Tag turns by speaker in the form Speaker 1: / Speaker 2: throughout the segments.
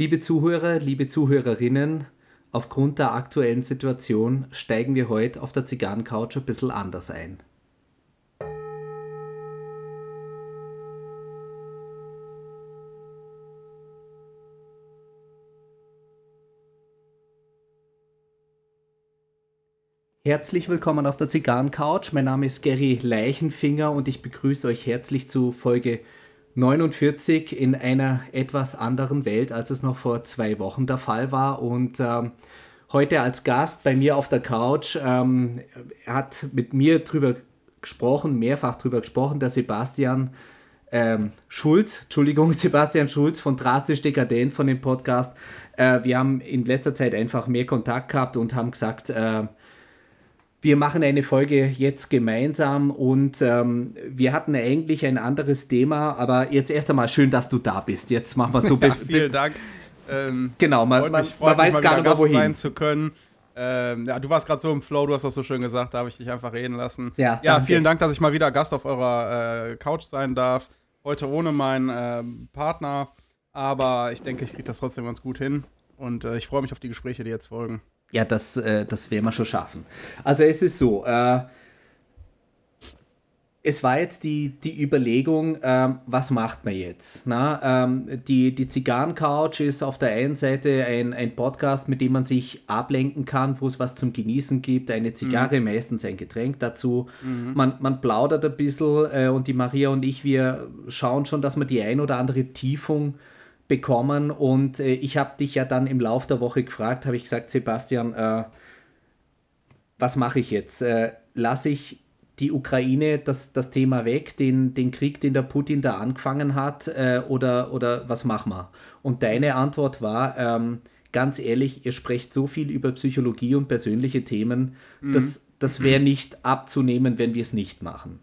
Speaker 1: Liebe Zuhörer, liebe Zuhörerinnen, aufgrund der aktuellen Situation steigen wir heute auf der Zigarrencouch ein bisschen anders ein. Herzlich willkommen auf der Zigarrencouch. Mein Name ist Gary Leichenfinger und ich begrüße euch herzlich zu Folge 49 in einer etwas anderen Welt, als es noch vor zwei Wochen der Fall war. Und ähm, heute als Gast bei mir auf der Couch ähm, hat mit mir drüber gesprochen, mehrfach drüber gesprochen, der Sebastian ähm, Schulz, Entschuldigung, Sebastian Schulz von Drastisch Dekadent von dem Podcast. Äh, wir haben in letzter Zeit einfach mehr Kontakt gehabt und haben gesagt, äh, wir machen eine Folge jetzt gemeinsam und ähm, wir hatten eigentlich ein anderes Thema, aber jetzt erst einmal schön, dass du da bist. Jetzt machen wir so.
Speaker 2: Ja, vielen Dank.
Speaker 1: Ähm, genau, man, man, man weiß gar nicht mehr, wohin. sein
Speaker 2: zu können. Ähm, ja, du warst gerade so im Flow, du hast das so schön gesagt, da habe ich dich einfach reden lassen. Ja, ja vielen Dank, dass ich mal wieder Gast auf eurer äh, Couch sein darf. Heute ohne meinen äh, Partner, aber ich denke, ich kriege das trotzdem ganz gut hin und äh, ich freue mich auf die Gespräche, die jetzt folgen.
Speaker 1: Ja, das, äh, das werden wir schon schaffen. Also es ist so, äh, es war jetzt die, die Überlegung, ähm, was macht man jetzt? Na, ähm, die die Zigarrencouch ist auf der einen Seite ein, ein Podcast, mit dem man sich ablenken kann, wo es was zum Genießen gibt, eine Zigarre, mhm. meistens ein Getränk dazu. Mhm. Man, man plaudert ein bisschen äh, und die Maria und ich, wir schauen schon, dass wir die ein oder andere Tiefung bekommen und äh, ich habe dich ja dann im Laufe der Woche gefragt, habe ich gesagt, Sebastian, äh, was mache ich jetzt? Äh, lasse ich die Ukraine das, das Thema weg, den, den Krieg, den der Putin da angefangen hat, äh, oder, oder was machen wir? Und deine Antwort war, ähm, ganz ehrlich, ihr sprecht so viel über Psychologie und persönliche Themen, mhm. das, das wäre nicht abzunehmen, wenn wir es nicht machen.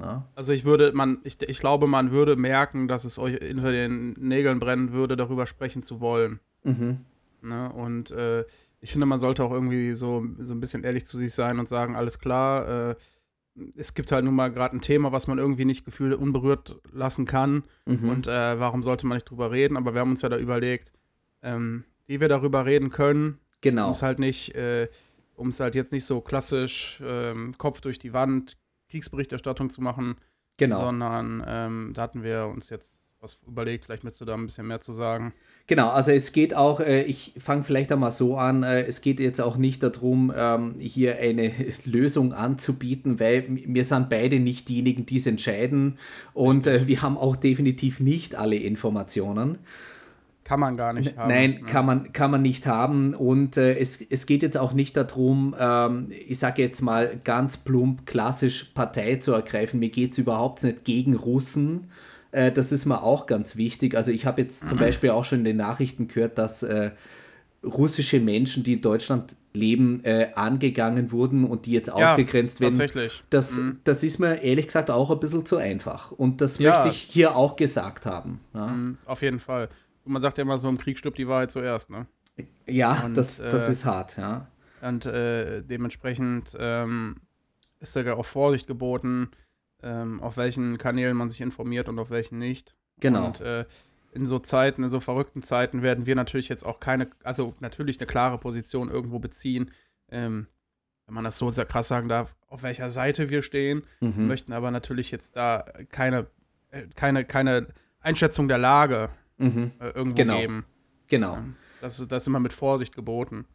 Speaker 2: Ja. Also ich würde, man, ich, ich glaube, man würde merken, dass es euch hinter den Nägeln brennen würde, darüber sprechen zu wollen. Mhm. Ne? Und äh, ich finde, man sollte auch irgendwie so, so ein bisschen ehrlich zu sich sein und sagen, alles klar, äh, es gibt halt nun mal gerade ein Thema, was man irgendwie nicht gefühlt unberührt lassen kann. Mhm. Und äh, warum sollte man nicht drüber reden? Aber wir haben uns ja da überlegt, ähm, wie wir darüber reden können. Genau. Um es halt nicht, äh, um es halt jetzt nicht so klassisch ähm, Kopf durch die Wand, Kriegsberichterstattung zu machen. Genau. Sondern ähm, da hatten wir uns jetzt was überlegt, vielleicht möchtest du da ein bisschen mehr zu sagen.
Speaker 1: Genau, also es geht auch, äh, ich fange vielleicht einmal so an, äh, es geht jetzt auch nicht darum, ähm, hier eine Lösung anzubieten, weil wir sind beide nicht diejenigen, die es entscheiden und äh, wir haben auch definitiv nicht alle Informationen.
Speaker 2: Kann man gar nicht
Speaker 1: haben. Nein, ne? kann, man, kann man nicht haben. Und äh, es, es geht jetzt auch nicht darum, ähm, ich sage jetzt mal ganz plump, klassisch Partei zu ergreifen. Mir geht es überhaupt nicht gegen Russen. Äh, das ist mir auch ganz wichtig. Also ich habe jetzt zum. Beispiel auch schon in den Nachrichten gehört, dass äh, russische Menschen, die in Deutschland leben, äh, angegangen wurden und die jetzt ja, ausgegrenzt werden.
Speaker 2: Tatsächlich.
Speaker 1: Das, mhm. das ist mir ehrlich gesagt auch ein bisschen zu einfach. Und das ja. möchte ich hier auch gesagt haben. Ja?
Speaker 2: Mhm, auf jeden Fall. Man sagt ja immer so, im Krieg stirbt die Wahrheit zuerst, ne?
Speaker 1: Ja, und, das, das äh, ist hart, ja.
Speaker 2: Und äh, dementsprechend ähm, ist ja auch Vorsicht geboten, ähm, auf welchen Kanälen man sich informiert und auf welchen nicht.
Speaker 1: Genau.
Speaker 2: Und äh, in so Zeiten, in so verrückten Zeiten werden wir natürlich jetzt auch keine, also natürlich eine klare Position irgendwo beziehen. Ähm, wenn man das so sehr krass sagen darf, auf welcher Seite wir stehen, mhm. möchten aber natürlich jetzt da keine, äh, keine, keine Einschätzung der Lage mhm. äh, irgendwo
Speaker 1: genau.
Speaker 2: geben.
Speaker 1: Genau.
Speaker 2: Ja, das, ist, das ist immer mit Vorsicht geboten.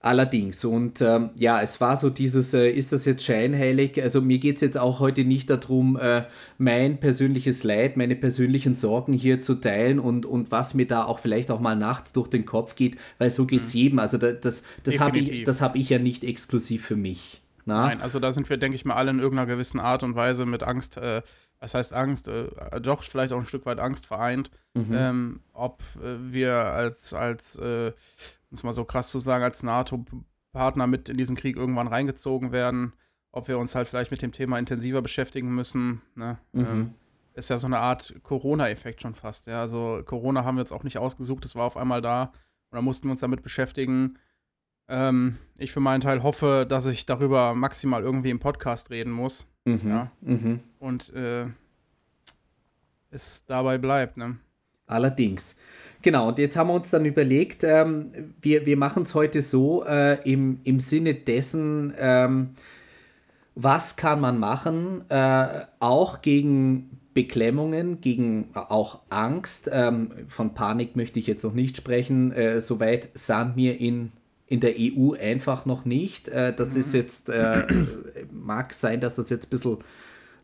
Speaker 1: Allerdings, und ähm, ja, es war so dieses, äh, ist das jetzt scheinheilig? Also mir geht es jetzt auch heute nicht darum, äh, mein persönliches Leid, meine persönlichen Sorgen hier zu teilen und, und was mir da auch vielleicht auch mal nachts durch den Kopf geht, weil so geht es mhm. jedem. Also da, das, das habe ich, hab ich ja nicht exklusiv für mich.
Speaker 2: Na? Nein, also da sind wir, denke ich mal, alle in irgendeiner gewissen Art und Weise mit Angst äh, was heißt Angst, äh, doch vielleicht auch ein Stück weit Angst vereint, mhm. ähm, ob äh, wir als, als äh, um es mal so krass zu sagen, als NATO-Partner mit in diesen Krieg irgendwann reingezogen werden, ob wir uns halt vielleicht mit dem Thema intensiver beschäftigen müssen. Ne? Mhm. Ähm, ist ja so eine Art Corona-Effekt schon fast. Ja? Also Corona haben wir jetzt auch nicht ausgesucht, es war auf einmal da und da mussten wir uns damit beschäftigen. Ähm, ich für meinen Teil hoffe, dass ich darüber maximal irgendwie im Podcast reden muss. Mhm. Ja? Mhm. Und äh, es dabei bleibt. Ne?
Speaker 1: Allerdings. Genau, und jetzt haben wir uns dann überlegt, ähm, wir, wir machen es heute so äh, im, im Sinne dessen, ähm, was kann man machen, äh, auch gegen Beklemmungen, gegen äh, auch Angst. Ähm, von Panik möchte ich jetzt noch nicht sprechen. Äh, soweit sahen wir in, in der EU einfach noch nicht. Äh, das ist mhm. jetzt, äh, mag sein, dass das jetzt ein bisschen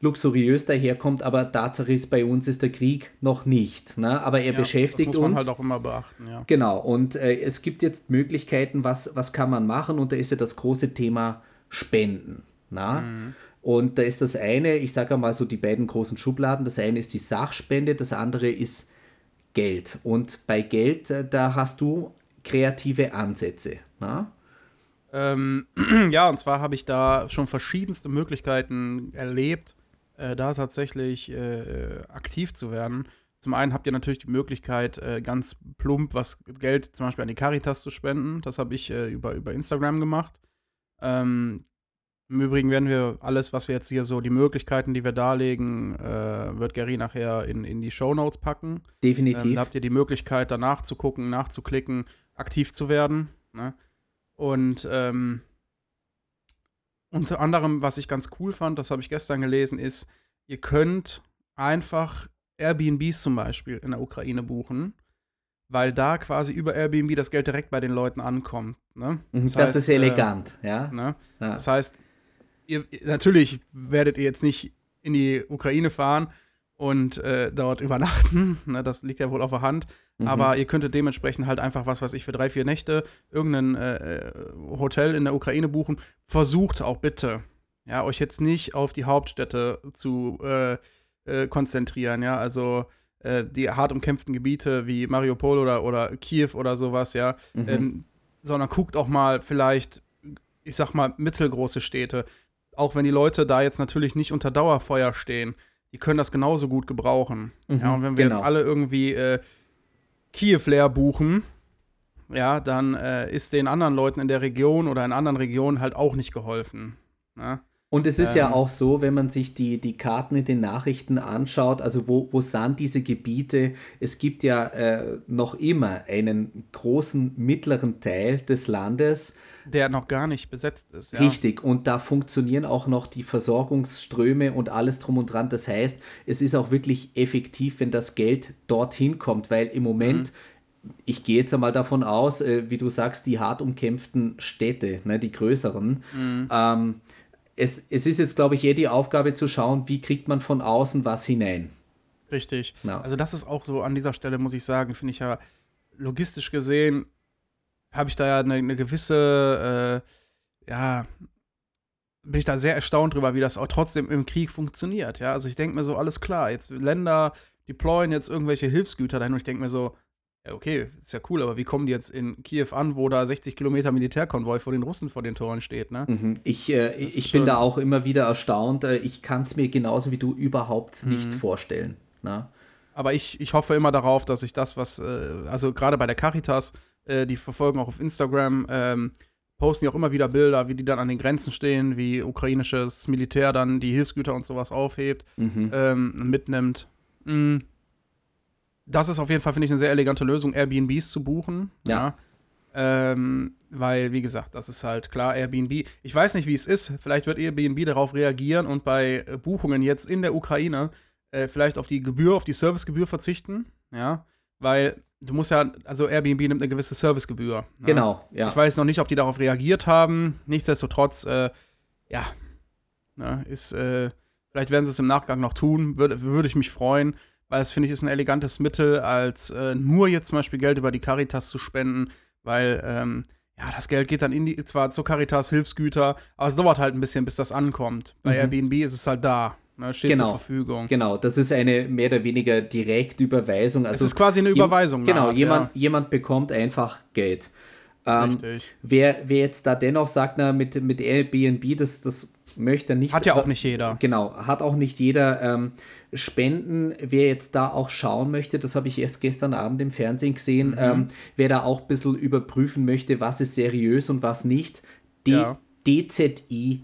Speaker 1: luxuriös daherkommt, aber Tatsache ist, bei uns ist der Krieg noch nicht. Ne? Aber er ja, beschäftigt uns. Das muss man
Speaker 2: uns. halt auch immer beachten, ja.
Speaker 1: Genau, und äh, es gibt jetzt Möglichkeiten, was, was kann man machen und da ist ja das große Thema Spenden. Na? Mhm. Und da ist das eine, ich sage mal so die beiden großen Schubladen, das eine ist die Sachspende, das andere ist Geld. Und bei Geld, äh, da hast du kreative Ansätze. Na?
Speaker 2: Ähm, ja, und zwar habe ich da schon verschiedenste Möglichkeiten erlebt, äh, da tatsächlich äh, aktiv zu werden. Zum einen habt ihr natürlich die Möglichkeit, äh, ganz plump was Geld zum Beispiel an die Caritas zu spenden. Das habe ich äh, über, über Instagram gemacht. Ähm, Im Übrigen werden wir alles, was wir jetzt hier so, die Möglichkeiten, die wir darlegen, äh, wird Gary nachher in, in die Show Notes packen.
Speaker 1: Definitiv. Ähm,
Speaker 2: da habt ihr die Möglichkeit, danach zu gucken, nachzuklicken, aktiv zu werden. Ne? Und ähm, unter anderem, was ich ganz cool fand, das habe ich gestern gelesen, ist, ihr könnt einfach Airbnbs zum Beispiel in der Ukraine buchen, weil da quasi über Airbnb das Geld direkt bei den Leuten ankommt. Ne?
Speaker 1: Mhm, das, das heißt, ist elegant, äh, ja?
Speaker 2: Ne? ja. Das heißt, ihr, natürlich werdet ihr jetzt nicht in die Ukraine fahren und äh, dort übernachten. Ne, das liegt ja wohl auf der Hand. Mhm. Aber ihr könntet dementsprechend halt einfach, was weiß ich, für drei, vier Nächte irgendein äh, äh, Hotel in der Ukraine buchen. Versucht auch bitte, ja, euch jetzt nicht auf die Hauptstädte zu äh, äh konzentrieren, ja, also äh, die hart umkämpften Gebiete wie Mariupol oder, oder Kiew oder sowas, ja, mhm. ähm, sondern guckt auch mal vielleicht, ich sag mal, mittelgroße Städte. Auch wenn die Leute da jetzt natürlich nicht unter Dauerfeuer stehen die können das genauso gut gebrauchen. Mhm, ja, und wenn wir genau. jetzt alle irgendwie äh, Kiew leer buchen, ja, dann äh, ist den anderen Leuten in der Region oder in anderen Regionen halt auch nicht geholfen. Ja?
Speaker 1: Und es ist ähm, ja auch so, wenn man sich die, die Karten in den Nachrichten anschaut, also wo, wo sind diese Gebiete? Es gibt ja äh, noch immer einen großen mittleren Teil des Landes,
Speaker 2: der noch gar nicht besetzt ist.
Speaker 1: Ja. Richtig, und da funktionieren auch noch die Versorgungsströme und alles drum und dran. Das heißt, es ist auch wirklich effektiv, wenn das Geld dorthin kommt, weil im Moment. Mhm ich gehe jetzt einmal davon aus, äh, wie du sagst, die hart umkämpften Städte, ne, die größeren. Mhm. Ähm, es, es ist jetzt, glaube ich, eher die Aufgabe zu schauen, wie kriegt man von außen was hinein.
Speaker 2: Richtig. Ja. Also das ist auch so an dieser Stelle, muss ich sagen, finde ich ja logistisch gesehen habe ich da ja eine, eine gewisse, äh, ja, bin ich da sehr erstaunt drüber, wie das auch trotzdem im Krieg funktioniert. Ja, also ich denke mir so, alles klar, jetzt Länder deployen jetzt irgendwelche Hilfsgüter dahin und ich denke mir so, ja, okay, ist ja cool, aber wie kommen die jetzt in Kiew an, wo da 60 Kilometer Militärkonvoi vor den Russen vor den Toren steht, ne?
Speaker 1: Mhm. Ich, äh, ich bin da auch immer wieder erstaunt. Äh, ich kann es mir genauso wie du überhaupt nicht mhm. vorstellen. Ne?
Speaker 2: Aber ich, ich hoffe immer darauf, dass ich das, was, äh, also gerade bei der Caritas, äh, die verfolgen auch auf Instagram, ähm, posten ja auch immer wieder Bilder, wie die dann an den Grenzen stehen, wie ukrainisches Militär dann die Hilfsgüter und sowas aufhebt, mhm. ähm, mitnimmt. Mhm. Das ist auf jeden Fall, finde ich, eine sehr elegante Lösung, Airbnbs zu buchen. Ja. ja. Ähm, weil, wie gesagt, das ist halt klar, Airbnb. Ich weiß nicht, wie es ist. Vielleicht wird Airbnb darauf reagieren und bei Buchungen jetzt in der Ukraine äh, vielleicht auf die Gebühr, auf die Servicegebühr verzichten. Ja. Weil du musst ja, also Airbnb nimmt eine gewisse Servicegebühr.
Speaker 1: Ne? Genau,
Speaker 2: ja. Ich weiß noch nicht, ob die darauf reagiert haben. Nichtsdestotrotz, äh, ja, ne, ist, äh, vielleicht werden sie es im Nachgang noch tun, würde würd ich mich freuen, weil es, finde ich, ist ein elegantes Mittel, als äh, nur jetzt zum Beispiel Geld über die Caritas zu spenden, weil, ähm, ja, das Geld geht dann in die, zwar zur Caritas Hilfsgüter, aber es dauert halt ein bisschen, bis das ankommt. Bei mhm. Airbnb ist es halt da. Ne, steht
Speaker 1: genau,
Speaker 2: zur Verfügung.
Speaker 1: Genau, das ist eine mehr oder weniger Direktüberweisung. Also
Speaker 2: es ist quasi eine Überweisung.
Speaker 1: Genau, Art, jemand, ja. jemand bekommt einfach Geld. Ähm, Richtig. Wer, wer jetzt da dennoch sagt, na, mit, mit Airbnb, das, das möchte nicht.
Speaker 2: Hat ja auch nicht jeder.
Speaker 1: Genau, hat auch nicht jeder. Ähm, Spenden, wer jetzt da auch schauen möchte, das habe ich erst gestern Abend im Fernsehen gesehen, mhm. ähm, wer da auch ein bisschen überprüfen möchte, was ist seriös und was nicht, ja. dzi.de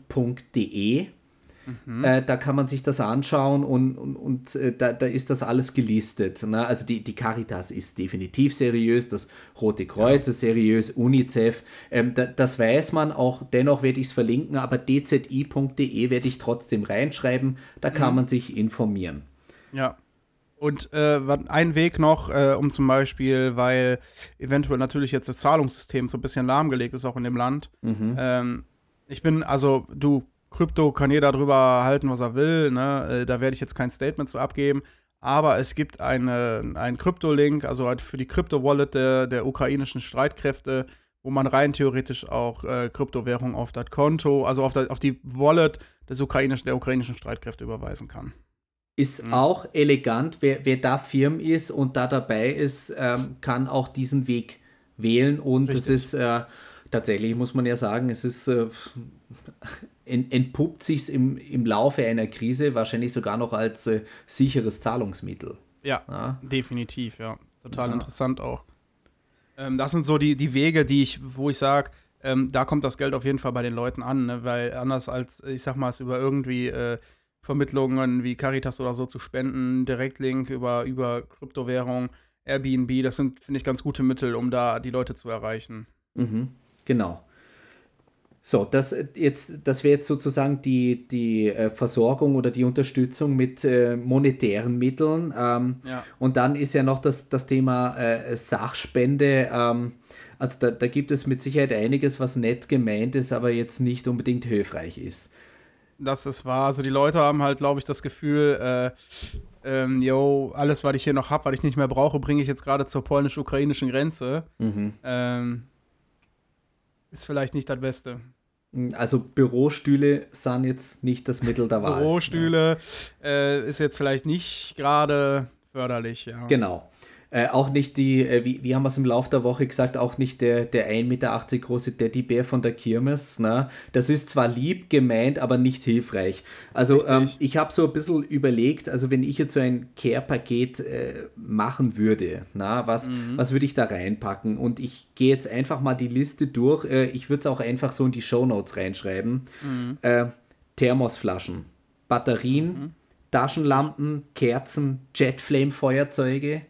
Speaker 1: Mhm. Äh, da kann man sich das anschauen und, und, und äh, da, da ist das alles gelistet. Ne? Also die, die Caritas ist definitiv seriös, das Rote Kreuz ja. ist seriös, UNICEF, ähm, da, das weiß man auch, dennoch werde ich es verlinken, aber dzi.de werde ich trotzdem reinschreiben, da kann mhm. man sich informieren.
Speaker 2: Ja. Und äh, ein Weg noch, äh, um zum Beispiel, weil eventuell natürlich jetzt das Zahlungssystem so ein bisschen lahmgelegt ist, auch in dem Land. Mhm. Ähm, ich bin, also du, Krypto kann jeder drüber halten, was er will. Ne? Äh, da werde ich jetzt kein Statement zu abgeben. Aber es gibt eine, einen Krypto-Link, also halt für die Krypto-Wallet der, der, ukrainischen Streitkräfte, wo man rein theoretisch auch äh, Kryptowährung auf das Konto, also auf, das, auf die Wallet des ukrainischen, der ukrainischen Streitkräfte überweisen kann.
Speaker 1: Ist mhm. auch elegant, wer, wer da firm ist und da dabei ist, ähm, kann auch diesen Weg wählen und es ist äh, tatsächlich, muss man ja sagen, es ist äh, entpuppt sich im, im Laufe einer Krise wahrscheinlich sogar noch als äh, sicheres Zahlungsmittel.
Speaker 2: Ja, ja, definitiv, ja. Total ja. interessant auch. Ähm, das sind so die, die Wege, die ich, wo ich sage, ähm, da kommt das Geld auf jeden Fall bei den Leuten an, ne? weil anders als, ich sag mal, es über irgendwie äh, Vermittlungen wie Caritas oder so zu spenden, Direktlink über, über Kryptowährung, Airbnb, das sind, finde ich, ganz gute Mittel, um da die Leute zu erreichen.
Speaker 1: Mhm, genau. So, das, das wäre jetzt sozusagen die, die äh, Versorgung oder die Unterstützung mit äh, monetären Mitteln. Ähm, ja. Und dann ist ja noch das, das Thema äh, Sachspende. Ähm, also da, da gibt es mit Sicherheit einiges, was nett gemeint ist, aber jetzt nicht unbedingt hilfreich ist
Speaker 2: dass es war. Also die Leute haben halt, glaube ich, das Gefühl, äh, ähm, yo, alles, was ich hier noch habe, was ich nicht mehr brauche, bringe ich jetzt gerade zur polnisch-ukrainischen Grenze. Mhm. Ähm, ist vielleicht nicht das Beste.
Speaker 1: Also Bürostühle sind jetzt nicht das Mittel der Wahl.
Speaker 2: Bürostühle ja. äh, ist jetzt vielleicht nicht gerade förderlich, ja.
Speaker 1: Genau. Äh, auch nicht die, äh, wie, wie haben wir es im Laufe der Woche gesagt, auch nicht der, der 1,80 Meter große Teddybär von der Kirmes. Ne? Das ist zwar lieb gemeint, aber nicht hilfreich. Also ähm, ich habe so ein bisschen überlegt, also wenn ich jetzt so ein Care-Paket äh, machen würde, na, was, mhm. was würde ich da reinpacken? Und ich gehe jetzt einfach mal die Liste durch. Äh, ich würde es auch einfach so in die Show Notes reinschreiben. Mhm. Äh, Thermosflaschen, Batterien, mhm. Taschenlampen, Kerzen, Jetflame-Feuerzeuge,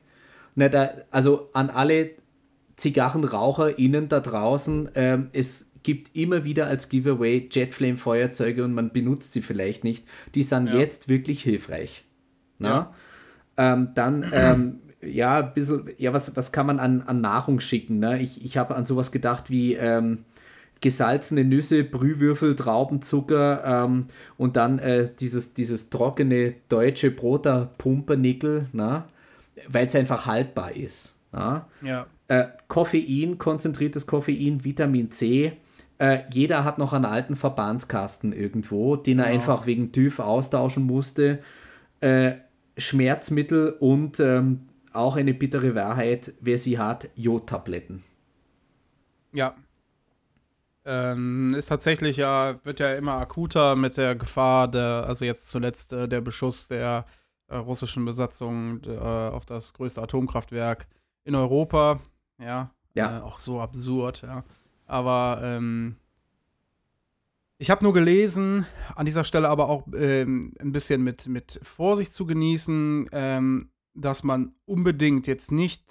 Speaker 1: na, da, also an alle ZigarrenraucherInnen da draußen, ähm, es gibt immer wieder als Giveaway Jetflame-Feuerzeuge und man benutzt sie vielleicht nicht. Die sind ja. jetzt wirklich hilfreich. Ja. Ähm, dann, ähm, ja, ein bisschen, ja, was, was kann man an, an Nahrung schicken? Ne? Ich, ich habe an sowas gedacht wie ähm, gesalzene Nüsse, Brühwürfel, Traubenzucker ähm, und dann äh, dieses, dieses trockene deutsche Broter Pumpernickel. Ne? Weil es einfach haltbar ist. Ja. ja. Äh, Koffein, konzentriertes Koffein, Vitamin C. Äh, jeder hat noch einen alten Verbandskasten irgendwo, den er ja. einfach wegen TÜV austauschen musste. Äh, Schmerzmittel und ähm, auch eine bittere Wahrheit, wer sie hat, Jodtabletten.
Speaker 2: Ja. Ähm, ist tatsächlich ja, wird ja immer akuter mit der Gefahr, der, also jetzt zuletzt äh, der Beschuss der äh, russischen Besatzung äh, auf das größte Atomkraftwerk in Europa. Ja, ja. Äh, auch so absurd, ja. Aber ähm, ich habe nur gelesen, an dieser Stelle aber auch ähm, ein bisschen mit, mit Vorsicht zu genießen, ähm, dass man unbedingt jetzt nicht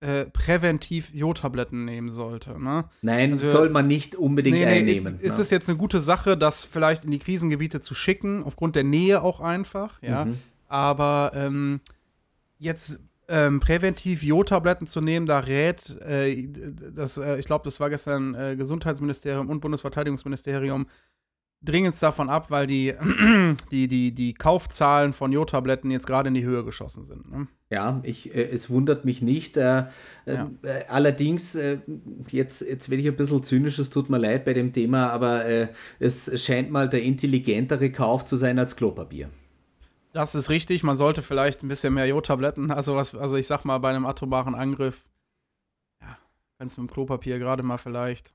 Speaker 2: äh, präventiv Jodtabletten nehmen sollte. Ne?
Speaker 1: Nein, also, soll man nicht unbedingt nee, nee, einnehmen.
Speaker 2: Ist ne? es jetzt eine gute Sache, das vielleicht in die Krisengebiete zu schicken, aufgrund der Nähe auch einfach, ja. Mhm. Aber ähm, jetzt ähm, präventiv Jodtabletten zu nehmen, da rät äh, das, äh, ich glaube, das war gestern äh, Gesundheitsministerium und Bundesverteidigungsministerium dringend davon ab, weil die, die, die, die Kaufzahlen von Jodtabletten jetzt gerade in die Höhe geschossen sind. Ne?
Speaker 1: Ja, ich, äh, es wundert mich nicht. Äh, äh, ja. allerdings, jetzt, jetzt werde ich ein bisschen zynisch, es tut mir leid bei dem Thema, aber es scheint mal der intelligentere Kauf zu sein als Klopapier.
Speaker 2: Das ist richtig. Man sollte vielleicht ein bisschen mehr Jodtabletten, also was, also ich sag mal, bei einem atomaren Angriff, ja, wenn es mit dem Klopapier gerade mal vielleicht,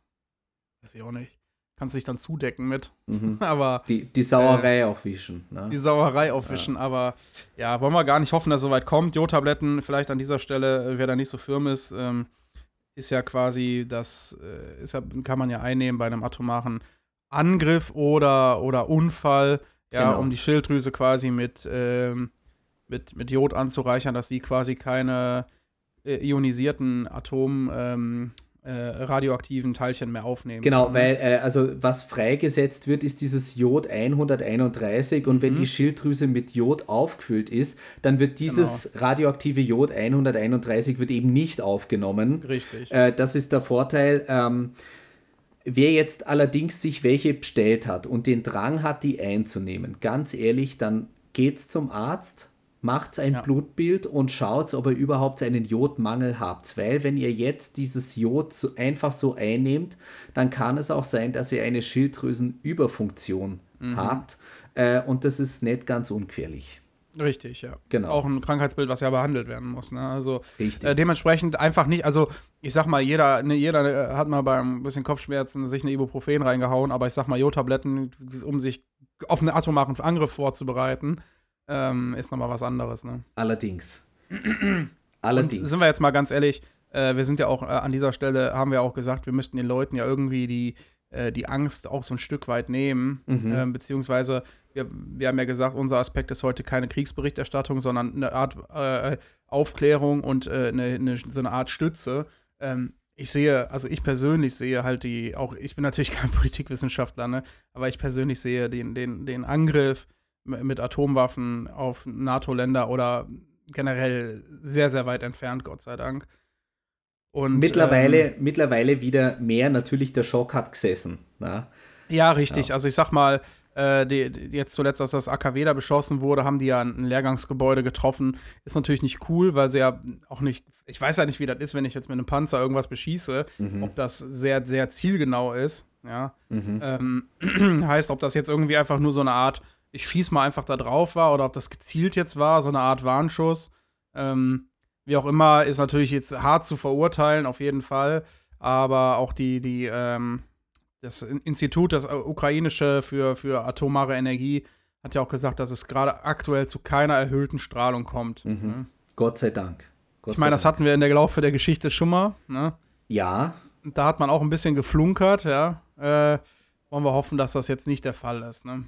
Speaker 2: weiß ich auch nicht, kannst dich dann zudecken mit. Mhm. aber
Speaker 1: die, die Sauerei äh, aufwischen. Ne?
Speaker 2: Die Sauerei aufwischen, ja. aber ja, wollen wir gar nicht hoffen, dass es soweit kommt. Jodtabletten vielleicht an dieser Stelle, äh, wer da nicht so firm ist, ähm, ist ja quasi das, äh, ist ja, kann man ja einnehmen bei einem atomaren Angriff oder, oder Unfall ja,
Speaker 1: Genau.
Speaker 2: um die Schilddrüse quasi mit, ähm, mit, mit Jod anzureichern, dass die quasi keine äh, ionisierten Atom ähm, äh, radioaktiven Teilchen mehr aufnehmen.
Speaker 1: Genau, weil äh, also was freigesetzt wird, ist dieses Jod 131 und wenn
Speaker 2: Mhm.
Speaker 1: die Schilddrüse mit Jod aufgefüllt ist, dann wird dieses
Speaker 2: Genau.
Speaker 1: radioaktive Jod 131 wird eben nicht aufgenommen.
Speaker 2: Richtig.
Speaker 1: Äh, das ist der Vorteil. Ähm, wer jetzt allerdings sich welche bestellt hat und den Drang hat, die einzunehmen, ganz ehrlich, dann geht's zum Arzt, macht ein
Speaker 2: Ja.
Speaker 1: Blutbild und schaut, ob ihr überhaupt einen Jodmangel habt. Weil wenn ihr jetzt dieses Jod so einfach so einnehmt, dann kann es auch sein, dass ihr eine Schilddrüsenüberfunktion
Speaker 2: Mhm.
Speaker 1: habt. Äh, und das ist nicht ganz ungefährlich.
Speaker 2: Richtig, ja.
Speaker 1: Genau.
Speaker 2: Auch ein Krankheitsbild, was ja behandelt werden muss. Ne? Also
Speaker 1: Richtig.
Speaker 2: äh, dementsprechend einfach nicht, also ich sag mal, jeder, ne, jeder äh, hat mal beim bisschen Kopfschmerzen sich eine Ibuprofen reingehauen, aber ich sag mal, Jodtabletten, um sich auf einen atomaren Angriff vorzubereiten, ähm, ist nochmal was anderes. Ne?
Speaker 1: Allerdings.
Speaker 2: Und
Speaker 1: Allerdings.
Speaker 2: sind wir jetzt mal ganz ehrlich, äh, wir sind ja auch äh, an dieser Stelle, haben wir auch gesagt, wir müssten den Leuten ja irgendwie die, äh, die Angst auch so ein Stück weit nehmen.
Speaker 1: Mhm.
Speaker 2: Ähm, beziehungsweise, wir, wir haben ja gesagt, unser Aspekt ist heute keine Kriegsberichterstattung, sondern eine Art äh, Aufklärung und äh, eine, eine, so eine Art Stütze. Ähm, ich sehe, also ich persönlich sehe halt die, auch ich bin natürlich kein Politikwissenschaftler, ne, aber ich persönlich sehe den, den, den Angriff mit Atomwaffen auf NATO-Länder oder generell sehr, sehr weit entfernt, Gott sei Dank. Und,
Speaker 1: mittlerweile,
Speaker 2: ähm,
Speaker 1: mittlerweile wieder mehr, natürlich der Schock hat gesessen. Na?
Speaker 2: ja, richtig. Also ich sag mal, äh, die, die, jetzt zuletzt, als das AKW da beschossen wurde, haben die ja ein Lehrgangsgebäude getroffen. Ist natürlich nicht cool, weil sie ja auch nicht, ich weiß ja nicht, wie das ist, wenn ich jetzt mit einem Panzer irgendwas beschieße,
Speaker 1: Mhm.
Speaker 2: ob das sehr, sehr zielgenau ist. Ja.
Speaker 1: Mhm.
Speaker 2: Ähm, heißt, ob das jetzt irgendwie einfach nur so eine Art, ich schieß mal einfach da drauf war oder ob das gezielt jetzt war, so eine Art Warnschuss. Ähm, wie auch immer, ist natürlich jetzt hart zu verurteilen, auf jeden Fall. Aber auch die, die, ähm, das In- Institut, das ukrainische für, für atomare Energie, hat ja auch gesagt, dass es gerade aktuell zu keiner erhöhten Strahlung kommt.
Speaker 1: Mhm.
Speaker 2: Ne?
Speaker 1: Gott sei Dank. Gott
Speaker 2: Ich meine, das
Speaker 1: Dank.
Speaker 2: hatten wir in der Laufe der Geschichte schon mal. Ne?
Speaker 1: Ja,
Speaker 2: Da hat man auch ein bisschen geflunkert, ja. Äh, wollen wir hoffen, dass das jetzt nicht der Fall ist. Ne?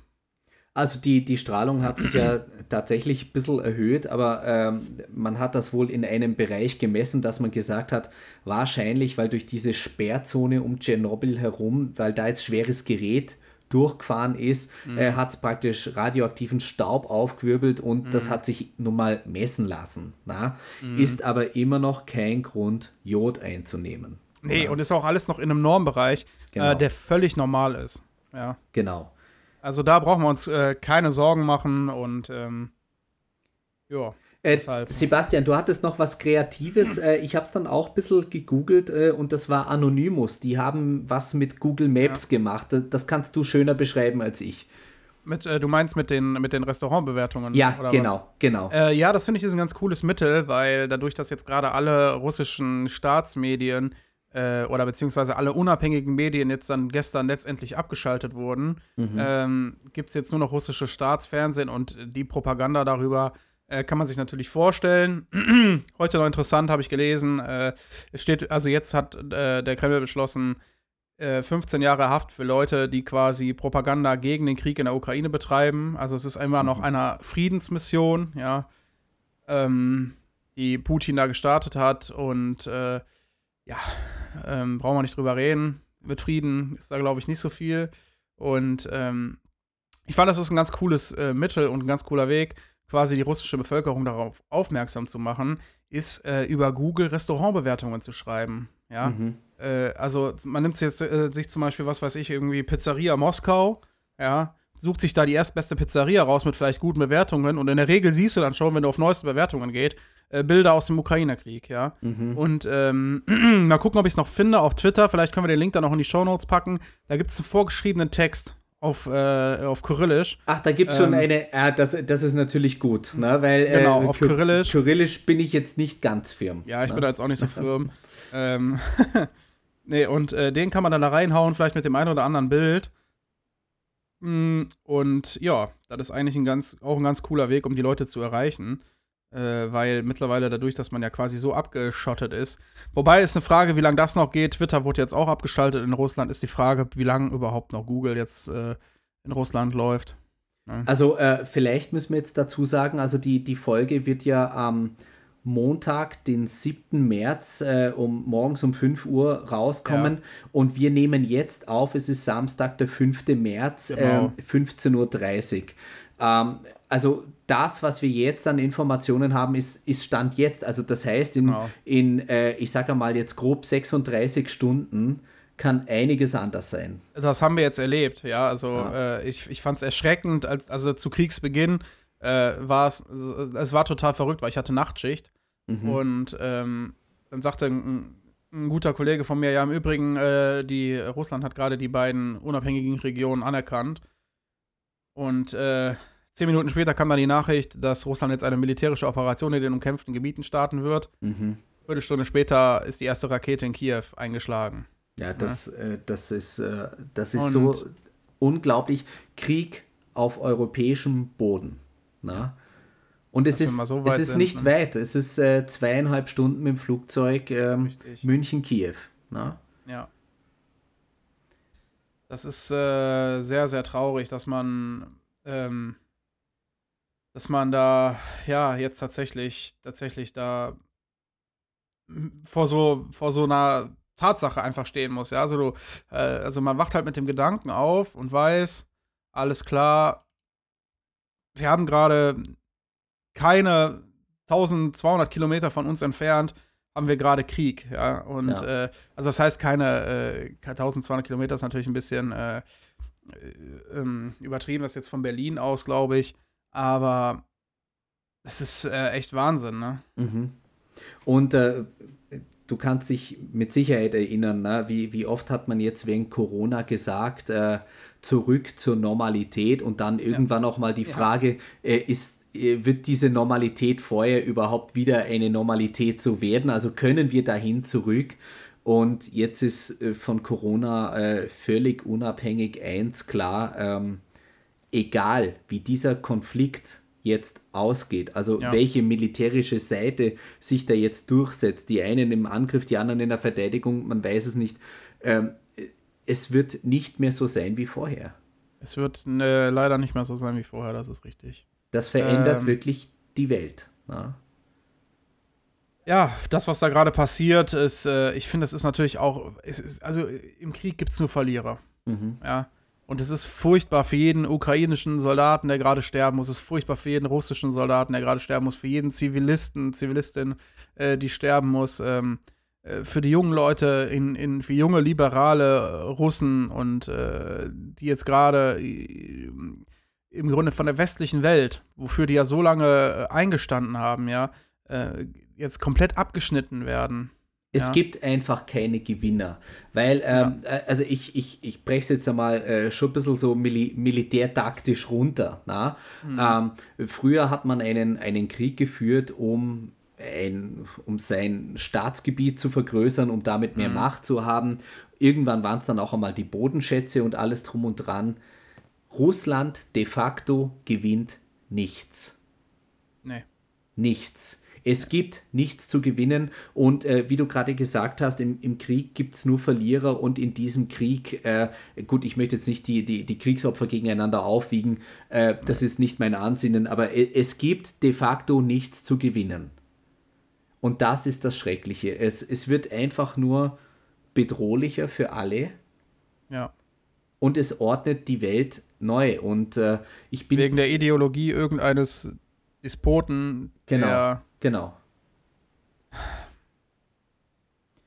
Speaker 1: Also die, die Strahlung hat sich ja tatsächlich ein bisschen erhöht, aber ähm, man hat das wohl in einem Bereich gemessen, dass man gesagt hat, wahrscheinlich, weil durch diese Sperrzone um Tschernobyl herum, weil da jetzt schweres Gerät durchgefahren ist, äh, hat es praktisch radioaktiven Staub aufgewirbelt und das hat sich nun mal messen lassen. Na? Ist aber immer noch kein Grund, Jod einzunehmen.
Speaker 2: Nee,
Speaker 1: Ja.
Speaker 2: und ist auch alles noch in einem Normbereich,
Speaker 1: Genau.
Speaker 2: äh, der völlig normal ist. Ja.
Speaker 1: Genau.
Speaker 2: Also da brauchen wir uns äh, keine Sorgen machen und ähm, ja.
Speaker 1: Äh,
Speaker 2: Deshalb.
Speaker 1: Sebastian, du hattest noch was Kreatives. Äh, ich habe es dann auch ein bisschen gegoogelt äh, und das war Anonymous. Die haben was mit Google Maps gemacht. Das- kannst du schöner beschreiben als ich.
Speaker 2: Mit, äh, du meinst mit den, mit den Restaurantbewertungen?
Speaker 1: Ja, genau, genau.
Speaker 2: Was? Äh, ja, das finde ich ist ein ganz cooles Mittel, weil dadurch, dass jetzt gerade alle russischen Staatsmedien äh, oder beziehungsweise alle unabhängigen Medien jetzt dann gestern letztendlich abgeschaltet wurden,
Speaker 1: Mhm.
Speaker 2: ähm, gibt es jetzt nur noch russische Staatsfernsehen und die Propaganda darüber äh, kann man sich natürlich vorstellen. Heute noch interessant, habe ich gelesen. Äh, es steht, also jetzt hat äh, der Kreml beschlossen, äh, 15 Jahre Haft für Leute, die quasi Propaganda gegen den Krieg in der Ukraine betreiben. Also es ist immer noch eine Friedensmission, ja, ähm, die Putin da gestartet hat und äh, ja, ähm, brauchen wir nicht drüber reden. Mit Frieden ist da, glaube ich, nicht so viel. Und ähm, ich fand, das ist ein ganz cooles äh, Mittel und ein ganz cooler Weg, quasi die russische Bevölkerung darauf aufmerksam zu machen, ist äh, über Google Restaurantbewertungen zu schreiben. Ja,
Speaker 1: Mhm.
Speaker 2: äh, also man nimmt jetzt äh, sich zum Beispiel, was weiß ich, irgendwie Pizzeria Moskau, ja, sucht sich da die erstbeste Pizzeria raus mit vielleicht guten Bewertungen und in der Regel siehst du dann schon, wenn du auf neueste Bewertungen geht, äh, Bilder aus dem Ukraine-Krieg, ja.
Speaker 1: Mhm.
Speaker 2: Und ähm, mal gucken, ob ich es noch finde auf Twitter. Vielleicht können wir den Link dann noch in die Shownotes packen. Da gibt es einen vorgeschriebenen Text auf, äh, auf Kyrillisch.
Speaker 1: Ach, da gibt es schon
Speaker 2: Ähm,
Speaker 1: eine. Ah, das, das ist natürlich gut, ne? weil
Speaker 2: Genau,
Speaker 1: äh,
Speaker 2: auf
Speaker 1: Ky-
Speaker 2: Kyrillisch.
Speaker 1: Kyrillisch bin ich jetzt nicht ganz firm.
Speaker 2: Ja, ich
Speaker 1: ne?
Speaker 2: bin da jetzt auch nicht so firm. ähm, nee, und äh, den kann man dann da reinhauen, vielleicht mit dem einen oder anderen Bild. Mm, Und ja, das ist eigentlich ein ganz, auch ein ganz cooler Weg, um die Leute zu erreichen. Äh, weil mittlerweile dadurch, dass man ja quasi so abgeschottet ist. Wobei ist eine Frage, wie lange das noch geht. Twitter wurde jetzt auch abgeschaltet in Russland. Ist die Frage, wie lange überhaupt noch Google jetzt äh, in Russland läuft.
Speaker 1: Ne? Also äh, vielleicht müssen wir jetzt dazu sagen, also die, die Folge wird ja am Montag, den 7. März, äh, um morgens um 5 Uhr rauskommen. Ja. Und wir nehmen jetzt auf, es ist Samstag, der 5. März, genau. äh, 15.30 Uhr. Ähm, also das, was wir jetzt an Informationen haben, ist, ist Stand jetzt. Also das heißt, in, genau. in äh, ich sage mal jetzt grob 36 Stunden kann einiges anders sein.
Speaker 2: Das haben wir jetzt erlebt, ja. Also ja. Äh, ich, ich fand es erschreckend, als, also zu Kriegsbeginn äh, war es, es war total verrückt, weil ich hatte Nachtschicht. Mhm. Und ähm, dann sagte ein, ein, guter Kollege von mir, ja, im Übrigen, äh, die Russland hat gerade die beiden unabhängigen Regionen anerkannt. Und äh, zehn Minuten später kam dann die Nachricht, dass Russland jetzt eine militärische Operation in den umkämpften Gebieten starten wird. Mhm. Viertelstunde später ist die erste Rakete in Kiew eingeschlagen.
Speaker 1: Ja, das, ja. Äh, das ist, äh, das ist so unglaublich. Krieg auf europäischem Boden. Na? Und es ist, so es ist sind, nicht ne? weit. Es ist äh, zweieinhalb Stunden mit dem Flugzeug ähm, München-Kiew.
Speaker 2: Ja. Das ist äh, sehr, sehr traurig, dass man, ähm, dass man da, ja, jetzt tatsächlich, tatsächlich da vor so, vor so einer Tatsache einfach stehen muss. Ja, also, du, äh, also man wacht halt mit dem Gedanken auf und weiß, alles klar, wir haben gerade keine 1200 Kilometer von uns entfernt haben wir gerade Krieg, ja. Und ja. Äh, also das heißt, keine äh, 1200 Kilometer ist natürlich ein bisschen äh, äh, ähm, übertrieben, das ist jetzt von Berlin aus, glaube ich. Aber das ist äh, echt Wahnsinn, ne?
Speaker 1: Mhm. Und äh, du kannst dich mit Sicherheit erinnern, ne? wie, wie oft hat man jetzt wegen Corona gesagt, zurück zur Normalität und dann irgendwann ja. auch mal die Frage, ja. ist äh, wird diese Normalität vorher überhaupt wieder eine Normalität so werden? Also können wir dahin zurück? Und jetzt ist äh, von Corona äh, völlig unabhängig eins klar, ähm, egal wie dieser Konflikt jetzt ausgeht, also ja. welche militärische Seite sich da jetzt durchsetzt, die einen im Angriff, die anderen in der Verteidigung, man weiß es nicht, ähm, es wird nicht mehr so sein wie vorher.
Speaker 2: Es wird ne, leider nicht mehr so sein wie vorher, das ist richtig.
Speaker 1: Das verändert ähm, wirklich die Welt. Na?
Speaker 2: Ja, das, was da gerade passiert, ist, äh, ich finde, es ist natürlich auch, ist, also im Krieg gibt es nur Verlierer. Mhm. Ja. Und es ist furchtbar für jeden ukrainischen Soldaten, der gerade sterben muss. Es ist furchtbar für jeden russischen Soldaten, der gerade sterben muss. Für jeden Zivilisten, Zivilistin, äh, die sterben muss. Ähm, äh, für die jungen Leute, in, in, für junge liberale Russen und äh, die jetzt gerade äh, im Grunde von der westlichen Welt, wofür die ja so lange äh, eingestanden haben, ja, äh, jetzt komplett abgeschnitten werden.
Speaker 1: Es ja. gibt einfach keine Gewinner, weil, ähm, ja. Äh, also ich, ich, ich breche es jetzt einmal äh, schon ein bisschen so mili militärtaktisch runter. Na? Mhm. Ähm, früher hat man einen, einen Krieg geführt, um, ein, um sein Staatsgebiet zu vergrößern, um damit mehr mhm. Macht zu haben. Irgendwann waren es dann auch einmal die Bodenschätze und alles drum und dran. Russland de facto gewinnt nichts.
Speaker 2: Nee.
Speaker 1: Nichts. Es gibt nichts zu gewinnen und äh, wie du gerade gesagt hast, im, im Krieg gibt es nur Verlierer und in diesem Krieg, äh, gut, ich möchte jetzt nicht die, die, die Kriegsopfer gegeneinander aufwiegen, äh, das ist nicht mein Ansinnen, aber äh, es gibt de facto nichts zu gewinnen. Und das ist das Schreckliche. Es, es wird einfach nur bedrohlicher für alle.
Speaker 2: Ja.
Speaker 1: Und es ordnet die Welt neu. Und äh, ich bin.
Speaker 2: Wegen der Ideologie irgendeines Despoten.
Speaker 1: Genau. genau.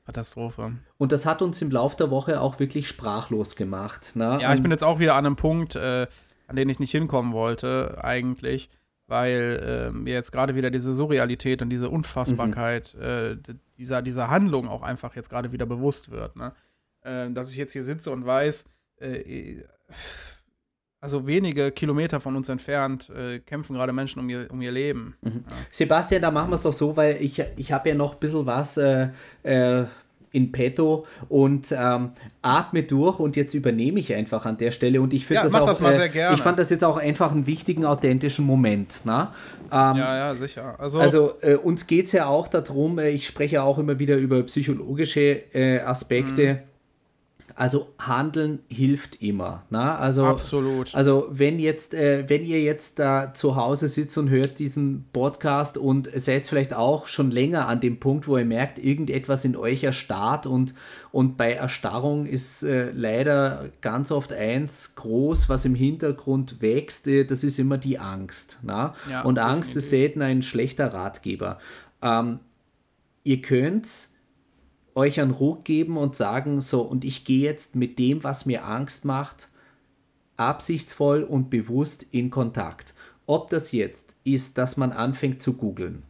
Speaker 2: Katastrophe.
Speaker 1: Und das hat uns im Laufe der Woche auch wirklich sprachlos gemacht. Ne?
Speaker 2: Ja, ich bin jetzt auch wieder an einem Punkt, äh, an den ich nicht hinkommen wollte, eigentlich, weil äh, mir jetzt gerade wieder diese Surrealität und diese Unfassbarkeit mhm. äh, dieser, dieser Handlung auch einfach jetzt gerade wieder bewusst wird. Ne? Äh, dass ich jetzt hier sitze und weiß, äh, also wenige Kilometer von uns entfernt, äh, kämpfen gerade Menschen um ihr, um ihr Leben.
Speaker 1: Mhm. Ja. Sebastian, da machen wir es doch so, weil ich, ich habe ja noch ein bisschen was äh, äh, in petto und ähm, atme durch und jetzt übernehme ich einfach an der Stelle und ich finde ja, das auch,
Speaker 2: das mal äh, sehr gerne.
Speaker 1: ich fand das jetzt auch einfach einen wichtigen, authentischen Moment. Na?
Speaker 2: Ähm, ja, ja, sicher.
Speaker 1: Also, also äh, uns geht es ja auch darum, äh, ich spreche auch immer wieder über psychologische Aspekte. Also Handeln hilft immer. Na? Also,
Speaker 2: Absolut.
Speaker 1: Also wenn jetzt, äh, wenn ihr jetzt da zu Hause sitzt und hört diesen Podcast und seid vielleicht auch schon länger an dem Punkt, wo ihr merkt, irgendetwas in euch erstarrt und, und bei Erstarrung ist äh, leider ganz oft eins groß, was im Hintergrund wächst, äh, das ist immer die Angst. Na? Ja, und Angst definitiv. ist selten ein schlechter Ratgeber. Ähm, ihr könnt euch einen Ruck geben und sagen, so, und ich gehe jetzt mit dem, was mir Angst macht, absichtsvoll und bewusst in Kontakt. Ob das jetzt ist, dass man anfängt zu googeln,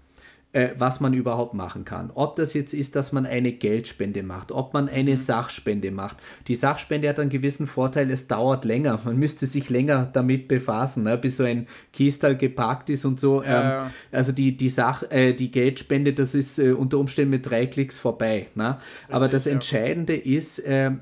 Speaker 1: äh, was man überhaupt machen kann. Ob das jetzt ist, dass man eine Geldspende macht, ob man eine mhm. Sachspende macht. Die Sachspende hat einen gewissen Vorteil, es dauert länger. Man müsste sich länger damit befassen, ne, bis so ein Kistal gepackt ist und so. Ja, ähm, also die, die, Sach, äh, die Geldspende, das ist äh, unter Umständen mit drei Klicks vorbei. Ne? Aber das Entscheidende ist, ähm,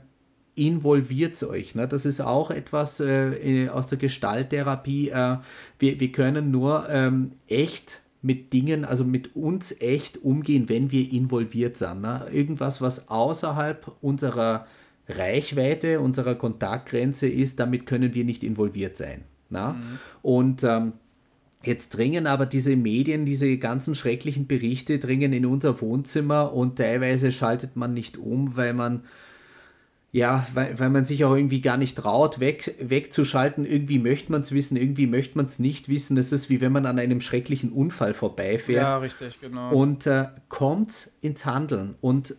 Speaker 1: involviert euch. Ne? Das ist auch etwas äh, aus der Gestalttherapie. Äh, wir, wir können nur ähm, echt mit Dingen, also mit uns echt umgehen, wenn wir involviert sind. Ne? Irgendwas, was außerhalb unserer Reichweite, unserer Kontaktgrenze ist, damit können wir nicht involviert sein. Ne? Mhm. Und ähm, Jetzt dringen aber diese Medien, diese ganzen schrecklichen Berichte dringen in unser Wohnzimmer und teilweise schaltet man nicht um, weil man ja, weil, weil man sich auch irgendwie gar nicht traut, weg, wegzuschalten. Irgendwie möchte man es wissen, irgendwie möchte man es nicht wissen. Das ist wie wenn man an einem schrecklichen Unfall vorbeifährt. Ja,
Speaker 2: richtig, genau.
Speaker 1: Und äh, kommt ins Handeln. Und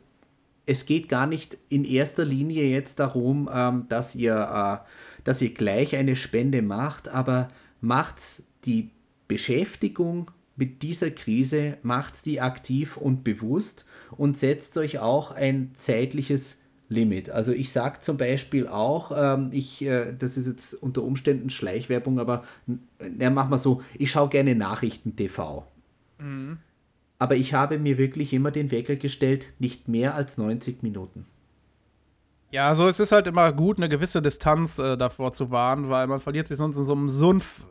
Speaker 1: es geht gar nicht in erster Linie jetzt darum, ähm, dass, ihr, äh, dass ihr gleich eine Spende macht, aber macht die Beschäftigung mit dieser Krise, macht die aktiv und bewusst und setzt euch auch ein zeitliches Limit. Also ich sage zum Beispiel auch, ähm, ich, äh, das ist jetzt unter Umständen Schleichwerbung, aber ja, mach mal so, ich schaue gerne Nachrichten-TV. Mhm. Aber ich habe mir wirklich immer den Wecker gestellt, nicht mehr als 90 Minuten.
Speaker 2: Ja, so es ist halt immer gut, eine gewisse Distanz äh, davor zu wahren, weil man verliert sich sonst in so einem Sumpf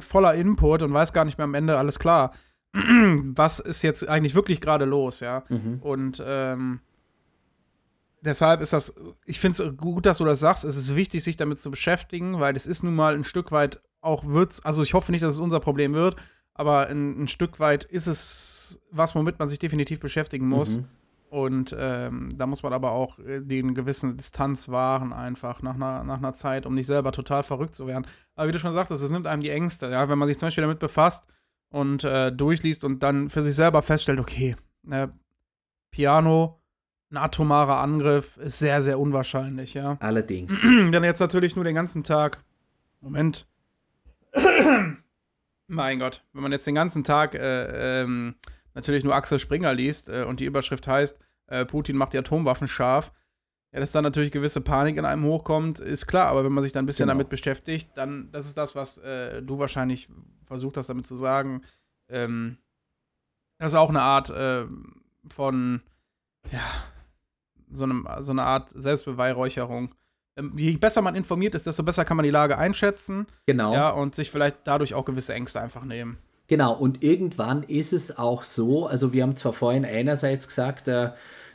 Speaker 2: voller Input und weiß gar nicht mehr am Ende alles klar. Was ist jetzt eigentlich wirklich gerade los, ja? Mhm. Und ähm, deshalb ist das, ich finde es gut, dass du das sagst. Es ist wichtig, sich damit zu beschäftigen, weil es ist nun mal ein Stück weit auch wird's, also ich hoffe nicht, dass es unser Problem wird, aber ein, ein Stück weit ist es was, womit man sich definitiv beschäftigen muss. Mhm. Und ähm, da muss man aber auch äh, den gewissen Distanz wahren, einfach nach einer, nach einer Zeit, um nicht selber total verrückt zu werden. Aber wie du schon sagtest, es nimmt einem die Ängste. Ja? Wenn man sich zum Beispiel damit befasst und äh, durchliest und dann für sich selber feststellt, okay, äh, Piano, ein atomarer Angriff ist sehr, sehr unwahrscheinlich, ja.
Speaker 1: Allerdings.
Speaker 2: Denn jetzt natürlich nur den ganzen Tag. Moment. mein Gott, wenn man jetzt den ganzen Tag äh, ähm, natürlich nur Axel Springer liest äh, und die Überschrift heißt, äh, Putin macht die Atomwaffen scharf, ja, dass da natürlich gewisse Panik in einem hochkommt, ist klar, aber wenn man sich dann ein bisschen genau. damit beschäftigt, dann, das ist das, was äh, du wahrscheinlich versucht hast damit zu sagen, ähm, das ist auch eine Art äh, von, ja, so, einem, so eine Art Selbstbeweihräucherung. Ähm, je besser man informiert ist, desto besser kann man die Lage einschätzen.
Speaker 1: Genau.
Speaker 2: Ja, und sich vielleicht dadurch auch gewisse Ängste einfach nehmen.
Speaker 1: Genau, und irgendwann ist es auch so, also wir haben zwar vorhin einerseits gesagt, äh,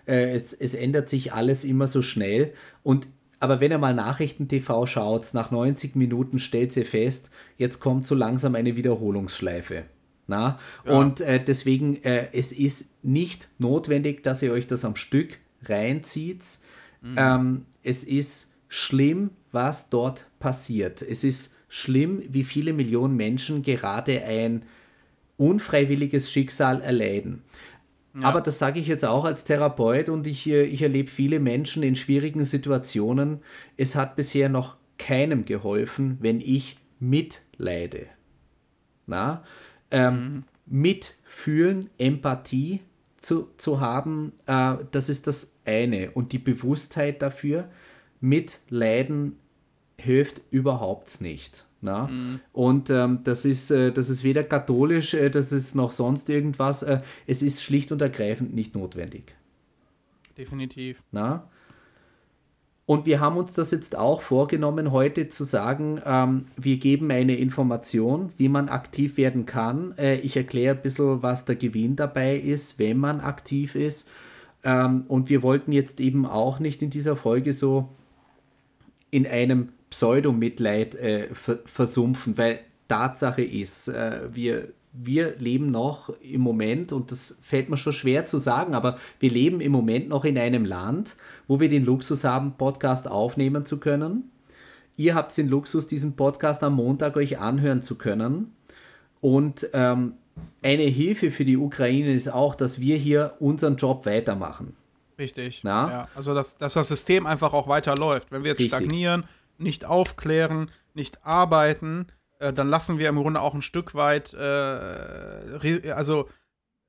Speaker 1: äh, es, es ändert sich alles immer so schnell und aber wenn ihr mal Nachrichten-TV schaut, nach 90 Minuten stellt ihr fest, jetzt kommt so langsam eine Wiederholungsschleife. Na? Ja. Und äh, deswegen, äh, es ist nicht notwendig, dass ihr euch das am Stück reinzieht. Mhm. Ähm, es ist schlimm, was dort passiert. Es ist schlimm, wie viele Millionen Menschen gerade ein unfreiwilliges Schicksal erleiden. Ja. Aber das sage ich jetzt auch als Therapeut und ich, äh, ich erlebe viele Menschen in schwierigen Situationen. Es hat bisher noch keinem geholfen, wenn ich mitleide. Na? Ähm, mhm. Mitfühlen, Empathie, zu, zu haben, äh, das ist das eine. Und die Bewusstheit dafür, mit Leiden hilft überhaupt nicht. Na? Mhm. Und ähm, das, ist, äh, das ist weder katholisch, äh, das ist noch sonst irgendwas. Äh, es ist schlicht und ergreifend nicht notwendig.
Speaker 2: Definitiv.
Speaker 1: Na? Und wir haben uns das jetzt auch vorgenommen, heute zu sagen, ähm, wir geben eine Information, wie man aktiv werden kann. Äh, ich erkläre ein bisschen, was der Gewinn dabei ist, wenn man aktiv ist. Ähm, und wir wollten jetzt eben auch nicht in dieser Folge so in einem Pseudomitleid äh, versumpfen, weil Tatsache ist, äh, wir, wir leben noch im Moment, und das fällt mir schon schwer zu sagen, aber wir leben im Moment noch in einem Land, wo wir den Luxus haben, Podcast aufnehmen zu können. Ihr habt den Luxus, diesen Podcast am Montag euch anhören zu können. Und ähm, eine Hilfe für die Ukraine ist auch, dass wir hier unseren Job weitermachen.
Speaker 2: Richtig. Ja, also dass, dass das System einfach auch weiterläuft. Wenn wir jetzt Richtig. stagnieren, nicht aufklären, nicht arbeiten, äh, dann lassen wir im Grunde auch ein Stück weit, äh, also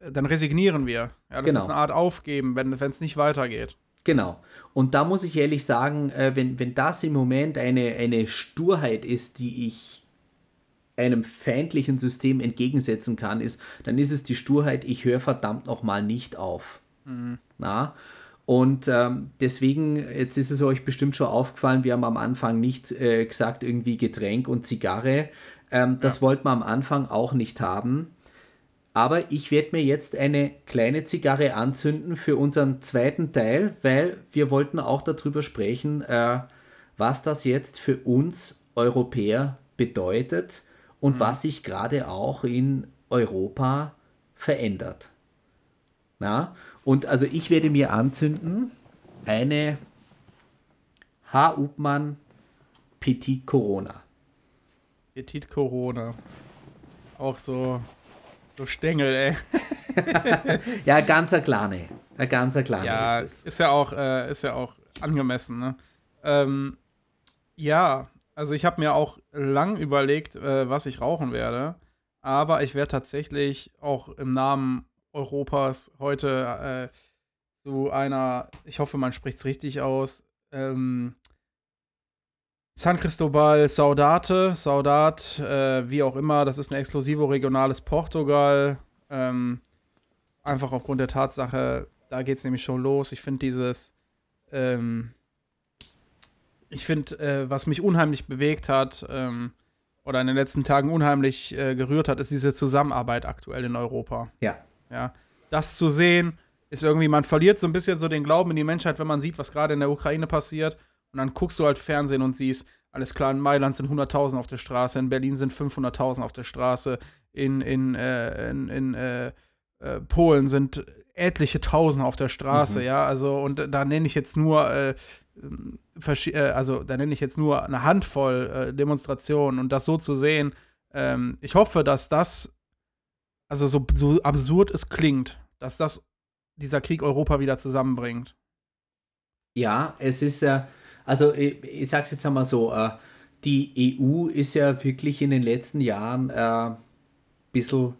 Speaker 2: äh, dann resignieren wir. Ja, das genau. ist eine Art Aufgeben, wenn es nicht weitergeht.
Speaker 1: Genau. Und da muss ich ehrlich sagen, äh, wenn, wenn das im Moment eine, eine Sturheit ist, die ich einem feindlichen System entgegensetzen kann, ist, dann ist es die Sturheit, ich höre verdammt nochmal nicht auf. Mhm. Na? Und ähm, deswegen, jetzt ist es euch bestimmt schon aufgefallen, wir haben am Anfang nicht äh, gesagt, irgendwie Getränk und Zigarre. Ähm, das ja. wollten wir am Anfang auch nicht haben. Aber ich werde mir jetzt eine kleine Zigarre anzünden für unseren zweiten Teil, weil wir wollten auch darüber sprechen, äh, was das jetzt für uns Europäer bedeutet und mhm. was sich gerade auch in Europa verändert. Na? Und also ich werde mir anzünden eine H. Upmann Petit Corona.
Speaker 2: Petit Corona. Auch so, so Stängel, ey.
Speaker 1: ja, ganz ein kleine. Ein ganz kleine
Speaker 2: ja, ist, ist ja auch, äh, ist ja auch angemessen, ne? Ähm, ja, also ich habe mir auch lang überlegt, äh, was ich rauchen werde. Aber ich werde tatsächlich auch im Namen Europas heute äh, zu einer, ich hoffe, man spricht es richtig aus, ähm, San Cristobal Saudate, Saudat, äh, wie auch immer, das ist ein exklusivo regionales Portugal. Ähm, einfach aufgrund der Tatsache, da geht es nämlich schon los. Ich finde dieses, ähm, ich finde, äh, was mich unheimlich bewegt hat, ähm, oder in den letzten Tagen unheimlich äh, gerührt hat, ist diese Zusammenarbeit aktuell in Europa.
Speaker 1: Ja.
Speaker 2: Ja, das zu sehen, ist irgendwie, man verliert so ein bisschen so den Glauben in die Menschheit, wenn man sieht, was gerade in der Ukraine passiert. Und dann guckst du halt Fernsehen und siehst, alles klar, in Mailand sind 100.000 auf der Straße, in Berlin sind 500.000 auf der Straße, in, in, äh, in, in äh, äh, Polen sind etliche Tausend auf der Straße, mhm. ja, also und da nenne ich jetzt nur, äh, äh, also da nenne ich jetzt nur eine Handvoll äh, Demonstrationen und das so zu sehen, ähm, ich hoffe, dass das also so, so absurd es klingt, dass das dieser Krieg Europa wieder zusammenbringt.
Speaker 1: Ja, es ist ja, äh, also ich, ich sag's jetzt einmal so, äh, die EU ist ja wirklich in den letzten Jahren ein äh, bisschen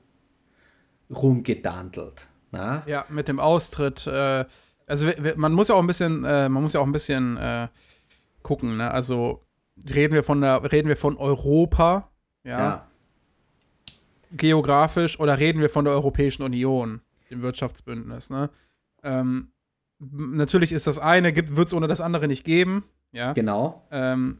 Speaker 1: rumgedantelt. Na?
Speaker 2: Ja, mit dem Austritt. Äh, also man muss ja auch ein bisschen, äh, man muss ja auch ein bisschen äh, gucken. Ne? Also reden wir von der, reden wir von Europa, ja. ja geografisch oder reden wir von der Europäischen Union, dem Wirtschaftsbündnis. Ne? Ähm, natürlich ist das eine, wird es ohne das andere nicht geben. Ja?
Speaker 1: Genau.
Speaker 2: Ähm,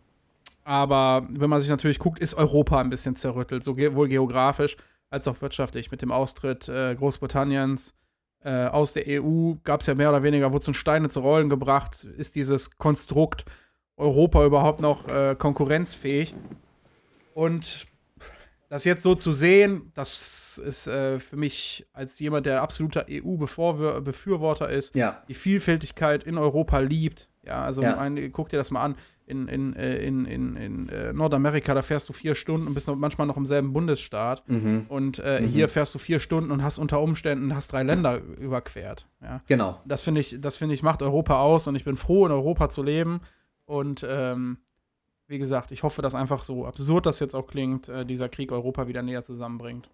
Speaker 2: aber wenn man sich natürlich guckt, ist Europa ein bisschen zerrüttelt, sowohl geografisch als auch wirtschaftlich. Mit dem Austritt äh, Großbritanniens äh, aus der EU gab es ja mehr oder weniger, wurde so Steine zu Rollen gebracht. Ist dieses Konstrukt Europa überhaupt noch äh, konkurrenzfähig? Und das jetzt so zu sehen, das ist äh, für mich als jemand, der absoluter EU-Befürworter ist,
Speaker 1: ja.
Speaker 2: die Vielfältigkeit in Europa liebt. Ja, also ja. Ein, guck dir das mal an. In, in, äh, in, in, in äh, Nordamerika, da fährst du vier Stunden und bist manchmal noch im selben Bundesstaat. Mhm. Und äh, mhm. hier fährst du vier Stunden und hast unter Umständen hast drei Länder überquert. Ja?
Speaker 1: Genau.
Speaker 2: Das finde ich, das finde ich, macht Europa aus und ich bin froh, in Europa zu leben. Und ähm, wie gesagt, ich hoffe, dass einfach so absurd das jetzt auch klingt, äh, dieser Krieg Europa wieder näher zusammenbringt.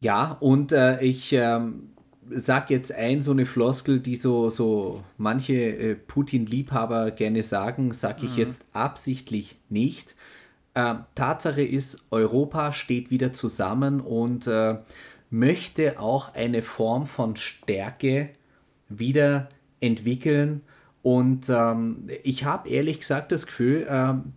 Speaker 1: Ja, und äh, ich ähm, sage jetzt ein, so eine Floskel, die so, so manche äh, Putin-Liebhaber gerne sagen, sage ich mhm. jetzt absichtlich nicht. Äh, Tatsache ist, Europa steht wieder zusammen und äh, möchte auch eine Form von Stärke wieder entwickeln und ähm, ich habe ehrlich gesagt das Gefühl, ähm,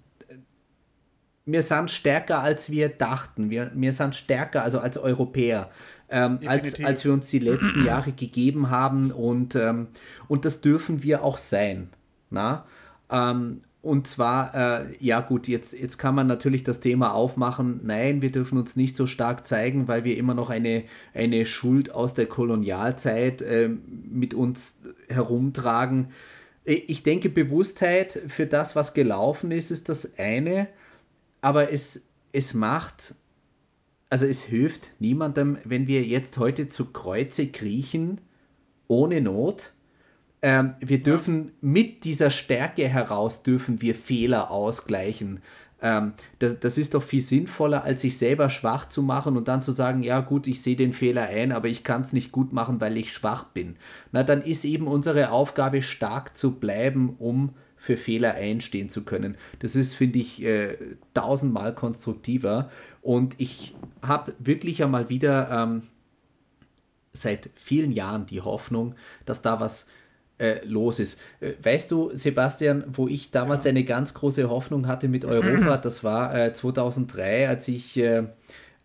Speaker 1: wir sind stärker, als wir dachten. Wir, wir sind stärker, also als Europäer, ähm, als, als wir uns die letzten Jahre gegeben haben. Und, ähm, und das dürfen wir auch sein. Na? Ähm, und zwar, äh, ja gut, jetzt, jetzt kann man natürlich das Thema aufmachen, nein, wir dürfen uns nicht so stark zeigen, weil wir immer noch eine, eine Schuld aus der Kolonialzeit äh, mit uns herumtragen. Ich denke, Bewusstheit für das, was gelaufen ist, ist das eine, aber es, es macht, also es hilft niemandem, wenn wir jetzt heute zu Kreuze kriechen, ohne Not. Ähm, wir dürfen mit dieser Stärke heraus dürfen wir Fehler ausgleichen. Ähm, das, das ist doch viel sinnvoller, als sich selber schwach zu machen und dann zu sagen, ja gut, ich sehe den Fehler ein, aber ich kann es nicht gut machen, weil ich schwach bin. Na, dann ist eben unsere Aufgabe, stark zu bleiben, um für Fehler einstehen zu können. Das ist, finde ich, äh, tausendmal konstruktiver. Und ich habe wirklich einmal wieder ähm, seit vielen Jahren die Hoffnung, dass da was äh, los ist. Äh, weißt du, Sebastian, wo ich damals eine ganz große Hoffnung hatte mit Europa, das war äh, 2003, als ich äh,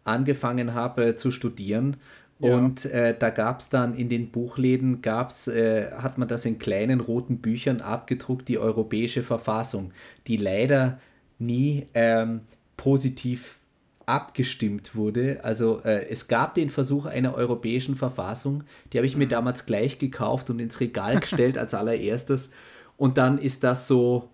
Speaker 1: angefangen habe äh, zu studieren. Ja. Und äh, da gab es dann in den Buchläden, gab's, hat man das in kleinen roten Büchern abgedruckt, die europäische Verfassung, die leider nie ähm, positiv abgestimmt wurde. Also äh, es gab den Versuch einer europäischen Verfassung, die habe ich mir mhm. damals gleich gekauft und ins Regal gestellt als allererstes. Und dann ist das so,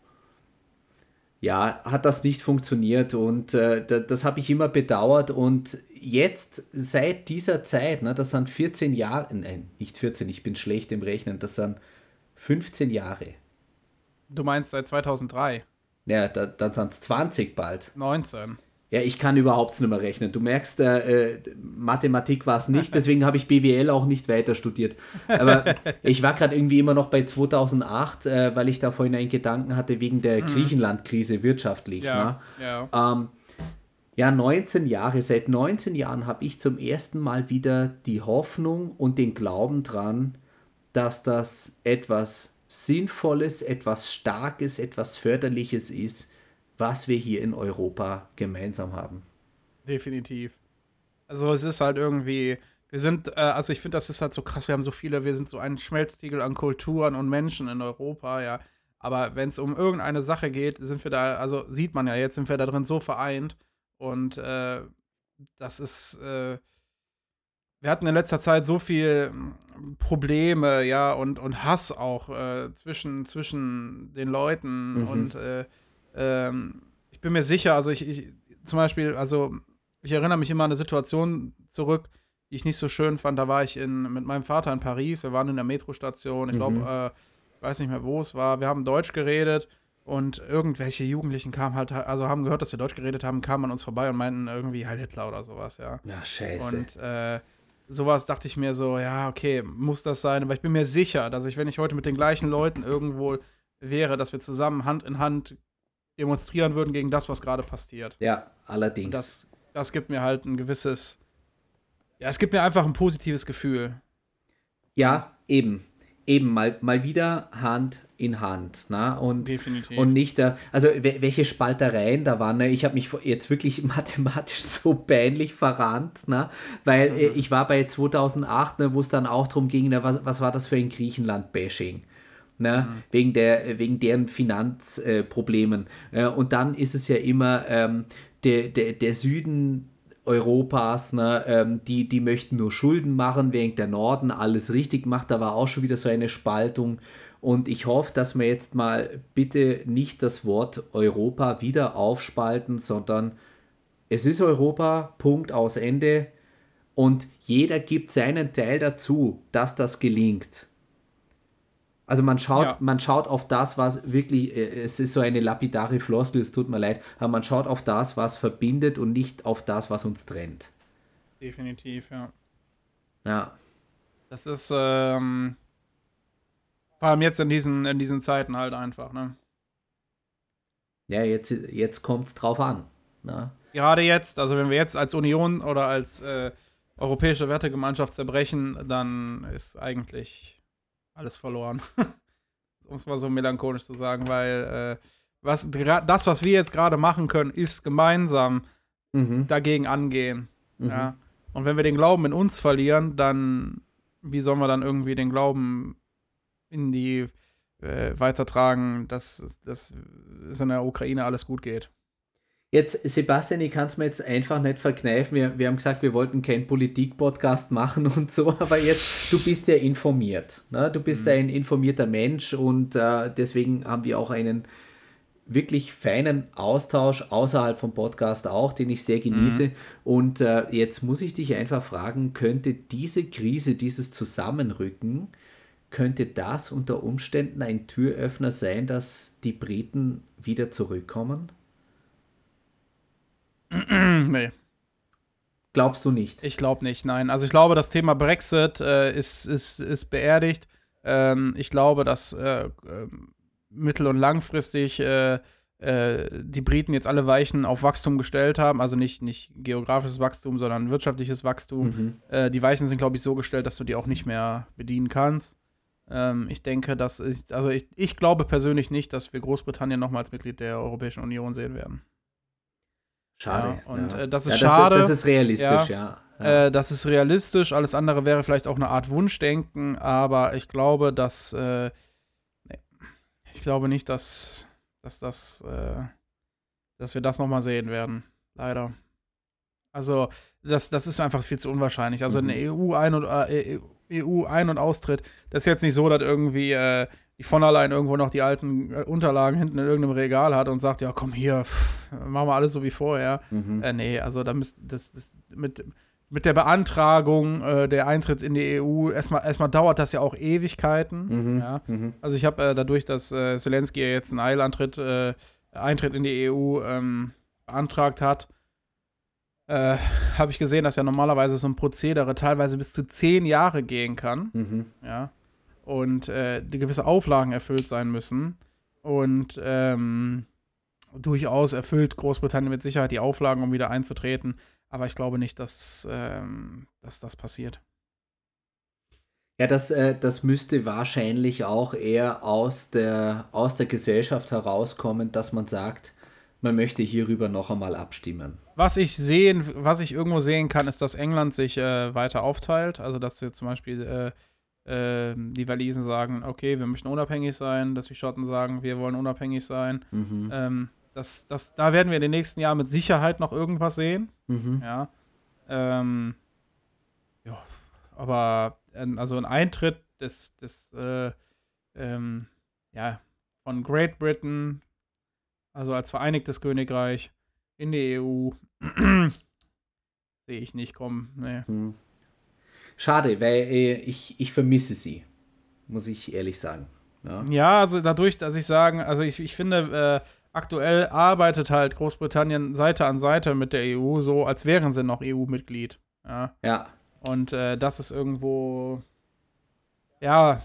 Speaker 1: ja, hat das nicht funktioniert und äh, das, das habe ich immer bedauert und jetzt seit dieser Zeit, ne, das sind 14 Jahre, nein, nicht 14, ich bin schlecht im Rechnen, das sind 15 Jahre.
Speaker 2: Du meinst seit 2003?
Speaker 1: Ja, da, dann sind es 20 bald.
Speaker 2: 19.
Speaker 1: Ja, ich kann überhaupt nicht mehr rechnen. Du merkst, äh, äh Mathematik war es nicht, deswegen habe ich BWL auch nicht weiter studiert. Aber ich war gerade irgendwie immer noch bei 2008, äh, weil ich da vorhin einen Gedanken hatte wegen der mhm. Griechenland-Krise wirtschaftlich. Ja, ne? ja. Ähm, ja, 19 Jahre, seit 19 Jahren habe ich zum ersten Mal wieder die Hoffnung und den Glauben dran, dass das etwas Sinnvolles, etwas Starkes, etwas Förderliches ist was wir hier in Europa gemeinsam haben.
Speaker 2: Definitiv. Also es ist halt irgendwie, wir sind, äh, also ich finde, das ist halt so krass, wir haben so viele, wir sind so ein Schmelztiegel an Kulturen und Menschen in Europa, ja. Aber wenn es um irgendeine Sache geht, sind wir da, also sieht man ja jetzt, sind wir da drin so vereint. Und äh, das ist, äh, wir hatten in letzter Zeit so viel Probleme, ja, und, und Hass auch äh, zwischen, zwischen den Leuten mhm. und äh, ähm, ich bin mir sicher, also ich, ich, zum Beispiel, also ich erinnere mich immer an eine Situation zurück, die ich nicht so schön fand. Da war ich in, mit meinem Vater in Paris, wir waren in der Metrostation, ich glaube, mhm. äh, ich weiß nicht mehr, wo es war. Wir haben Deutsch geredet und irgendwelche Jugendlichen kamen halt, also haben gehört, dass wir Deutsch geredet haben, kamen an uns vorbei und meinten irgendwie Heil Hitler oder sowas, ja.
Speaker 1: Ja, scheiße.
Speaker 2: Und äh, sowas dachte ich mir so, ja, okay, muss das sein. Aber ich bin mir sicher, dass ich, wenn ich heute mit den gleichen Leuten irgendwo wäre, dass wir zusammen Hand in Hand demonstrieren würden gegen das, was gerade passiert.
Speaker 1: Ja, allerdings.
Speaker 2: das, das gibt mir halt ein gewisses, ja, es gibt mir einfach ein positives Gefühl.
Speaker 1: Ja, eben. Eben mal, mal wieder Hand in Hand. Na? Und,
Speaker 2: Definitiv.
Speaker 1: Und nicht da, also welche Spaltereien da waren. Ne? Ich habe mich jetzt wirklich mathematisch so peinlich verrannt, na? weil mhm. ich war bei 2008, ne, wo es dann auch darum ging, ne, was, was war das für ein Griechenland-Bashing? Ne? Mhm. wegen, der, wegen deren Finanzproblemen. Äh, und dann ist es ja immer ähm, der, der, der Süden Europas, ne, ähm, die, die möchten nur Schulden machen, während der Norden alles richtig macht. Da war auch schon wieder so eine Spaltung. Und ich hoffe, dass wir jetzt mal bitte nicht das Wort Europa wieder aufspalten, sondern es ist Europa, Punkt aus Ende. Und jeder gibt seinen Teil dazu, dass das gelingt. Also man schaut, ja. man schaut auf das, was wirklich, äh, es ist so eine lapidare Floskel, es tut mir leid, aber man schaut auf das, was verbindet und nicht auf das, was uns trennt.
Speaker 2: Definitiv, ja.
Speaker 1: Ja.
Speaker 2: Das ist, ähm, vor allem jetzt in diesen, in diesen Zeiten halt einfach, ne?
Speaker 1: Ja, jetzt, jetzt kommt es drauf an. Ne?
Speaker 2: Gerade jetzt, also wenn wir jetzt als Union oder als äh, europäische Wertegemeinschaft zerbrechen, dann ist eigentlich alles verloren. um es mal so melancholisch zu sagen, weil äh, was, das, was wir jetzt gerade machen können, ist gemeinsam mhm. dagegen angehen. Mhm. Ja? Und wenn wir den Glauben in uns verlieren, dann, wie sollen wir dann irgendwie den Glauben in die äh, weitertragen, dass, dass es in der Ukraine alles gut geht.
Speaker 1: Jetzt, Sebastian, ich kann es mir jetzt einfach nicht verkneifen. Wir, wir haben gesagt, wir wollten keinen Politik-Podcast machen und so, aber jetzt, du bist ja informiert. Ne? Du bist mhm. ein informierter Mensch und äh, deswegen haben wir auch einen wirklich feinen Austausch außerhalb vom Podcast auch, den ich sehr genieße. Mhm. Und äh, jetzt muss ich dich einfach fragen, könnte diese Krise, dieses Zusammenrücken, könnte das unter Umständen ein Türöffner sein, dass die Briten wieder zurückkommen?
Speaker 2: nee.
Speaker 1: Glaubst du nicht?
Speaker 2: Ich glaube nicht, nein. Also ich glaube, das Thema Brexit äh, ist, ist, ist beerdigt. Ähm, ich glaube, dass äh, äh, mittel- und langfristig äh, äh, die Briten jetzt alle Weichen auf Wachstum gestellt haben. Also nicht, nicht geografisches Wachstum, sondern wirtschaftliches Wachstum. Mhm. Äh, die Weichen sind, glaube ich, so gestellt, dass du die auch nicht mehr bedienen kannst. Ähm, ich denke, dass ist, also ich, ich glaube persönlich nicht, dass wir Großbritannien nochmal als Mitglied der Europäischen Union sehen werden.
Speaker 1: Schade.
Speaker 2: Ja, und
Speaker 1: ja.
Speaker 2: Äh, das ist
Speaker 1: ja,
Speaker 2: schade.
Speaker 1: Das, ist realistisch, ja.
Speaker 2: Äh, das ist realistisch. Alles andere wäre vielleicht auch eine Art Wunschdenken, aber ich glaube, dass äh, nee, ich glaube nicht, dass, dass das, äh, dass wir das nochmal sehen werden. Leider. Also, das, das ist einfach viel zu unwahrscheinlich. Also mhm. eine EU ein und äh, EU ein- und Austritt, das ist jetzt nicht so, dass irgendwie die von allein irgendwo noch die alten äh, Unterlagen hinten in irgendeinem Regal hat und sagt, ja, komm hier, pff, machen wir alles so wie vorher. Mhm. Äh, nee, also da müsst das, das mit, mit der Beantragung äh, der Eintritt in die EU, erstmal, erstmal dauert das ja auch Ewigkeiten. Mhm. Ja? Mhm. Also ich habe äh, dadurch, dass äh, Zelensky jetzt einen Eilantritt, äh, Eintritt in die EU ähm, beantragt hat, äh, habe ich gesehen, dass ja normalerweise so ein Prozedere teilweise bis zu zehn Jahre gehen kann. Mhm. Ja und äh, die gewisse Auflagen erfüllt sein müssen. Und ähm, durchaus erfüllt Großbritannien mit Sicherheit die Auflagen, um wieder einzutreten. Aber ich glaube nicht, dass, ähm, dass das passiert.
Speaker 1: Ja, das, äh, das müsste wahrscheinlich auch eher aus der, aus der Gesellschaft herauskommen, dass man sagt, man möchte hierüber noch einmal abstimmen.
Speaker 2: Was ich sehen, was ich irgendwo sehen kann, ist, dass England sich äh, weiter aufteilt. Also dass wir zum Beispiel äh, die Walisien sagen, okay, wir möchten unabhängig sein, dass die Schotten sagen, wir wollen unabhängig sein. Mhm. Ähm, das, das, da werden wir in den nächsten Jahren mit Sicherheit noch irgendwas sehen. Mhm. Ja. Ähm, ja. Aber ähm, also ein Eintritt des, des äh, ähm, ja, von Great Britain, also als Vereinigtes Königreich, in die EU, sehe ich nicht kommen. Nee. Mhm.
Speaker 1: Schade, weil äh, ich, ich vermisse sie, muss ich ehrlich sagen.
Speaker 2: Ja, ja also dadurch, dass ich sagen, also ich, ich finde, äh, aktuell arbeitet halt Großbritannien Seite an Seite mit der EU, so als wären sie noch EU-Mitglied. Ja.
Speaker 1: ja.
Speaker 2: Und äh, das ist irgendwo, ja,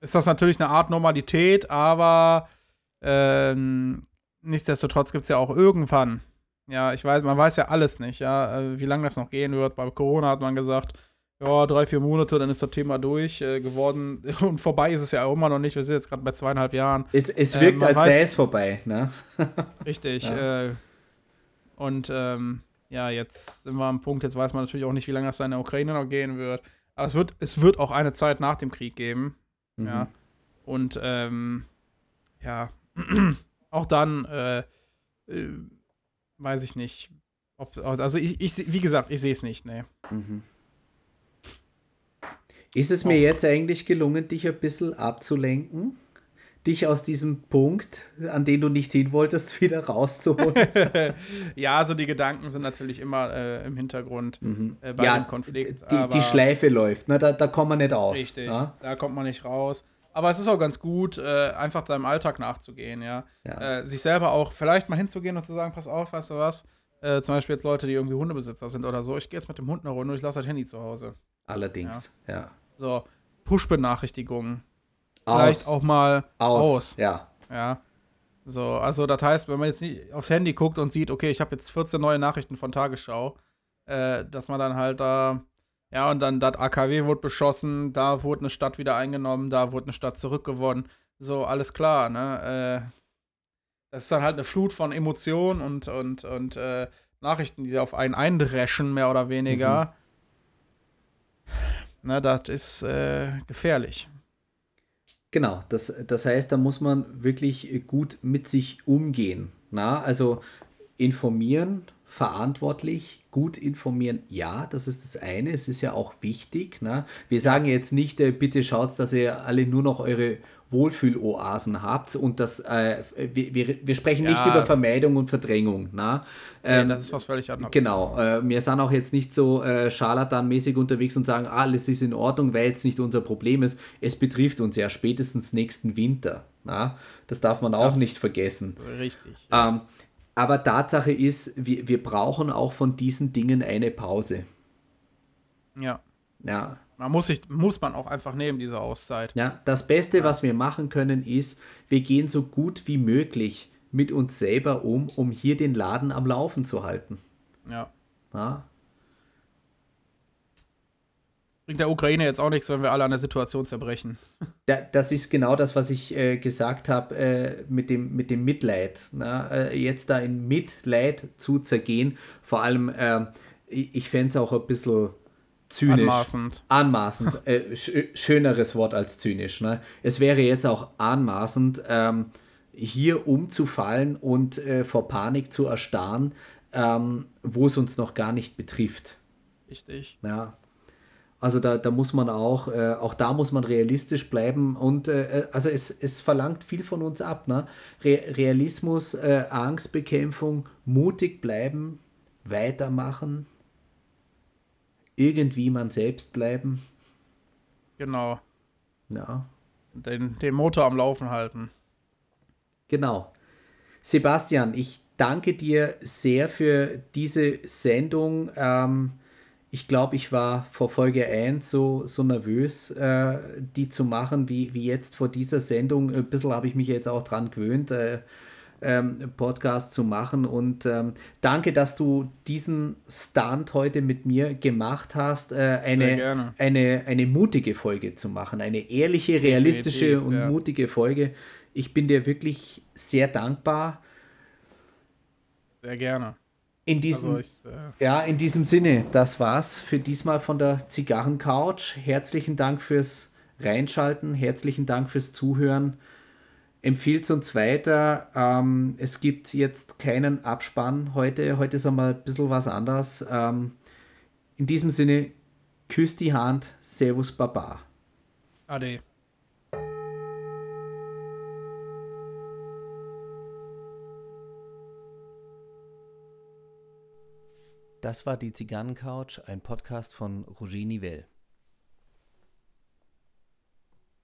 Speaker 2: ist das natürlich eine Art Normalität, aber ähm, nichtsdestotrotz gibt es ja auch irgendwann, ja, ich weiß, man weiß ja alles nicht, ja, äh, wie lange das noch gehen wird. Bei Corona hat man gesagt, ja, drei, vier Monate, dann ist das Thema durch äh, geworden. Und vorbei ist es ja auch immer noch nicht. Wir sind jetzt gerade bei zweieinhalb Jahren.
Speaker 1: Es, es wirkt, äh, als sei es vorbei, ne?
Speaker 2: richtig. Ja. Äh, und ähm, ja, jetzt sind wir am Punkt, jetzt weiß man natürlich auch nicht, wie lange das in der Ukraine noch gehen wird. Aber es wird, es wird auch eine Zeit nach dem Krieg geben. Mhm. Ja. Und ähm, ja, auch dann äh, äh, weiß ich nicht. Ob, also ich, ich, wie gesagt, ich sehe es nicht, ne. Mhm.
Speaker 1: Ist es mir jetzt eigentlich gelungen, dich ein bisschen abzulenken? Dich aus diesem Punkt, an den du nicht hin wolltest, wieder rauszuholen?
Speaker 2: ja, also die Gedanken sind natürlich immer äh, im Hintergrund mhm. äh, bei
Speaker 1: ja,
Speaker 2: dem Konflikt.
Speaker 1: Die, die Schleife läuft, ne? da, da kommt man nicht aus.
Speaker 2: Richtig, ja? da kommt man nicht raus. Aber es ist auch ganz gut, äh, einfach seinem Alltag nachzugehen, ja. ja. Äh, sich selber auch vielleicht mal hinzugehen und zu sagen, pass auf, weißt du was, äh, zum Beispiel jetzt Leute, die irgendwie Hundebesitzer sind oder so, ich gehe jetzt mit dem Hund eine Runde und ich lasse das Handy zu Hause.
Speaker 1: Allerdings, ja.
Speaker 2: So, Push-Benachrichtigungen. Vielleicht auch mal
Speaker 1: aus. aus. Ja.
Speaker 2: Ja. So, also das heißt, wenn man jetzt nicht aufs Handy guckt und sieht, okay, ich habe jetzt 14 neue Nachrichten von Tagesschau, äh, dass man dann halt da, ja, und dann das AKW wurde beschossen, da wurde eine Stadt wieder eingenommen, da wurde eine Stadt zurückgewonnen. So, alles klar, ne? Äh, das ist dann halt eine Flut von Emotionen und, und, und äh, Nachrichten, die auf einen eindreschen, mehr oder weniger. Mhm. Na, das ist äh, gefährlich.
Speaker 1: Genau, das, das heißt, da muss man wirklich gut mit sich umgehen. Na? Also informieren, verantwortlich, gut informieren, ja, das ist das eine. Es ist ja auch wichtig. Ne? Wir sagen jetzt nicht, äh, bitte schaut, dass ihr alle nur noch eure Wohlfühloasen habt und das, äh, wir, wir sprechen ja. nicht über Vermeidung und Verdrängung. Na?
Speaker 2: Ähm, nee, das ist was völlig anderes.
Speaker 1: Genau, äh, wir sind auch jetzt nicht so äh, scharlatanmäßig unterwegs und sagen, alles ist in Ordnung, weil jetzt nicht unser Problem ist. Es betrifft uns ja spätestens nächsten Winter. Na? Das darf man auch das nicht vergessen.
Speaker 2: Richtig.
Speaker 1: Ähm, aber Tatsache ist, wir, wir brauchen auch von diesen Dingen eine Pause.
Speaker 2: Ja.
Speaker 1: Ja,
Speaker 2: man muss, sich, muss man auch einfach nehmen, diese Auszeit.
Speaker 1: Ja, das Beste, ja. was wir machen können, ist, wir gehen so gut wie möglich mit uns selber um, um hier den Laden am Laufen zu halten.
Speaker 2: Ja.
Speaker 1: ja.
Speaker 2: Bringt der Ukraine jetzt auch nichts, wenn wir alle an der Situation zerbrechen.
Speaker 1: Ja, das ist genau das, was ich äh, gesagt habe äh, mit, dem, mit dem Mitleid. Na? Äh, jetzt da in Mitleid zu zergehen, vor allem, äh, ich, ich fände es auch ein bisschen zynisch.
Speaker 2: Anmaßend.
Speaker 1: Anmaßend. äh, sch schöneres Wort als zynisch. Ne? Es wäre jetzt auch anmaßend, ähm, hier umzufallen und äh, vor Panik zu erstarren, ähm, wo es uns noch gar nicht betrifft.
Speaker 2: Richtig.
Speaker 1: Ja. Also da, da muss man auch, äh, auch da muss man realistisch bleiben und äh, äh also es, es verlangt viel von uns ab. Ne? Re Realismus, äh, Angstbekämpfung, mutig bleiben, weitermachen, irgendwie man selbst bleiben.
Speaker 2: Genau.
Speaker 1: Ja.
Speaker 2: Den, den Motor am Laufen halten.
Speaker 1: Genau. Sebastian, ich danke dir sehr für diese Sendung. Ähm, ich glaube, ich war vor Folge 1 so, so nervös, äh, die zu machen, wie, wie jetzt vor dieser Sendung. Ein bisschen habe ich mich jetzt auch dran gewöhnt. Äh, ähm, Podcast zu machen. Und ähm, danke, dass du diesen Stunt heute mit mir gemacht hast, äh, eine, eine, eine mutige Folge zu machen. Eine ehrliche, realistische Definitiv, und ja. mutige Folge. Ich bin dir wirklich sehr dankbar.
Speaker 2: Sehr gerne.
Speaker 1: In diesem, also äh ja, in diesem Sinne, das war's für diesmal von der Zigarrencouch. Herzlichen Dank fürs Reinschalten, herzlichen Dank fürs Zuhören empfiehlt uns weiter. Ähm, es gibt jetzt keinen Abspann heute. Heute ist einmal ein bisschen was anderes. Ähm, in diesem Sinne, küsst die Hand. Servus, Baba.
Speaker 2: Ade.
Speaker 1: Das war die Zigarrencouch, ein Podcast von Roger Nivelle.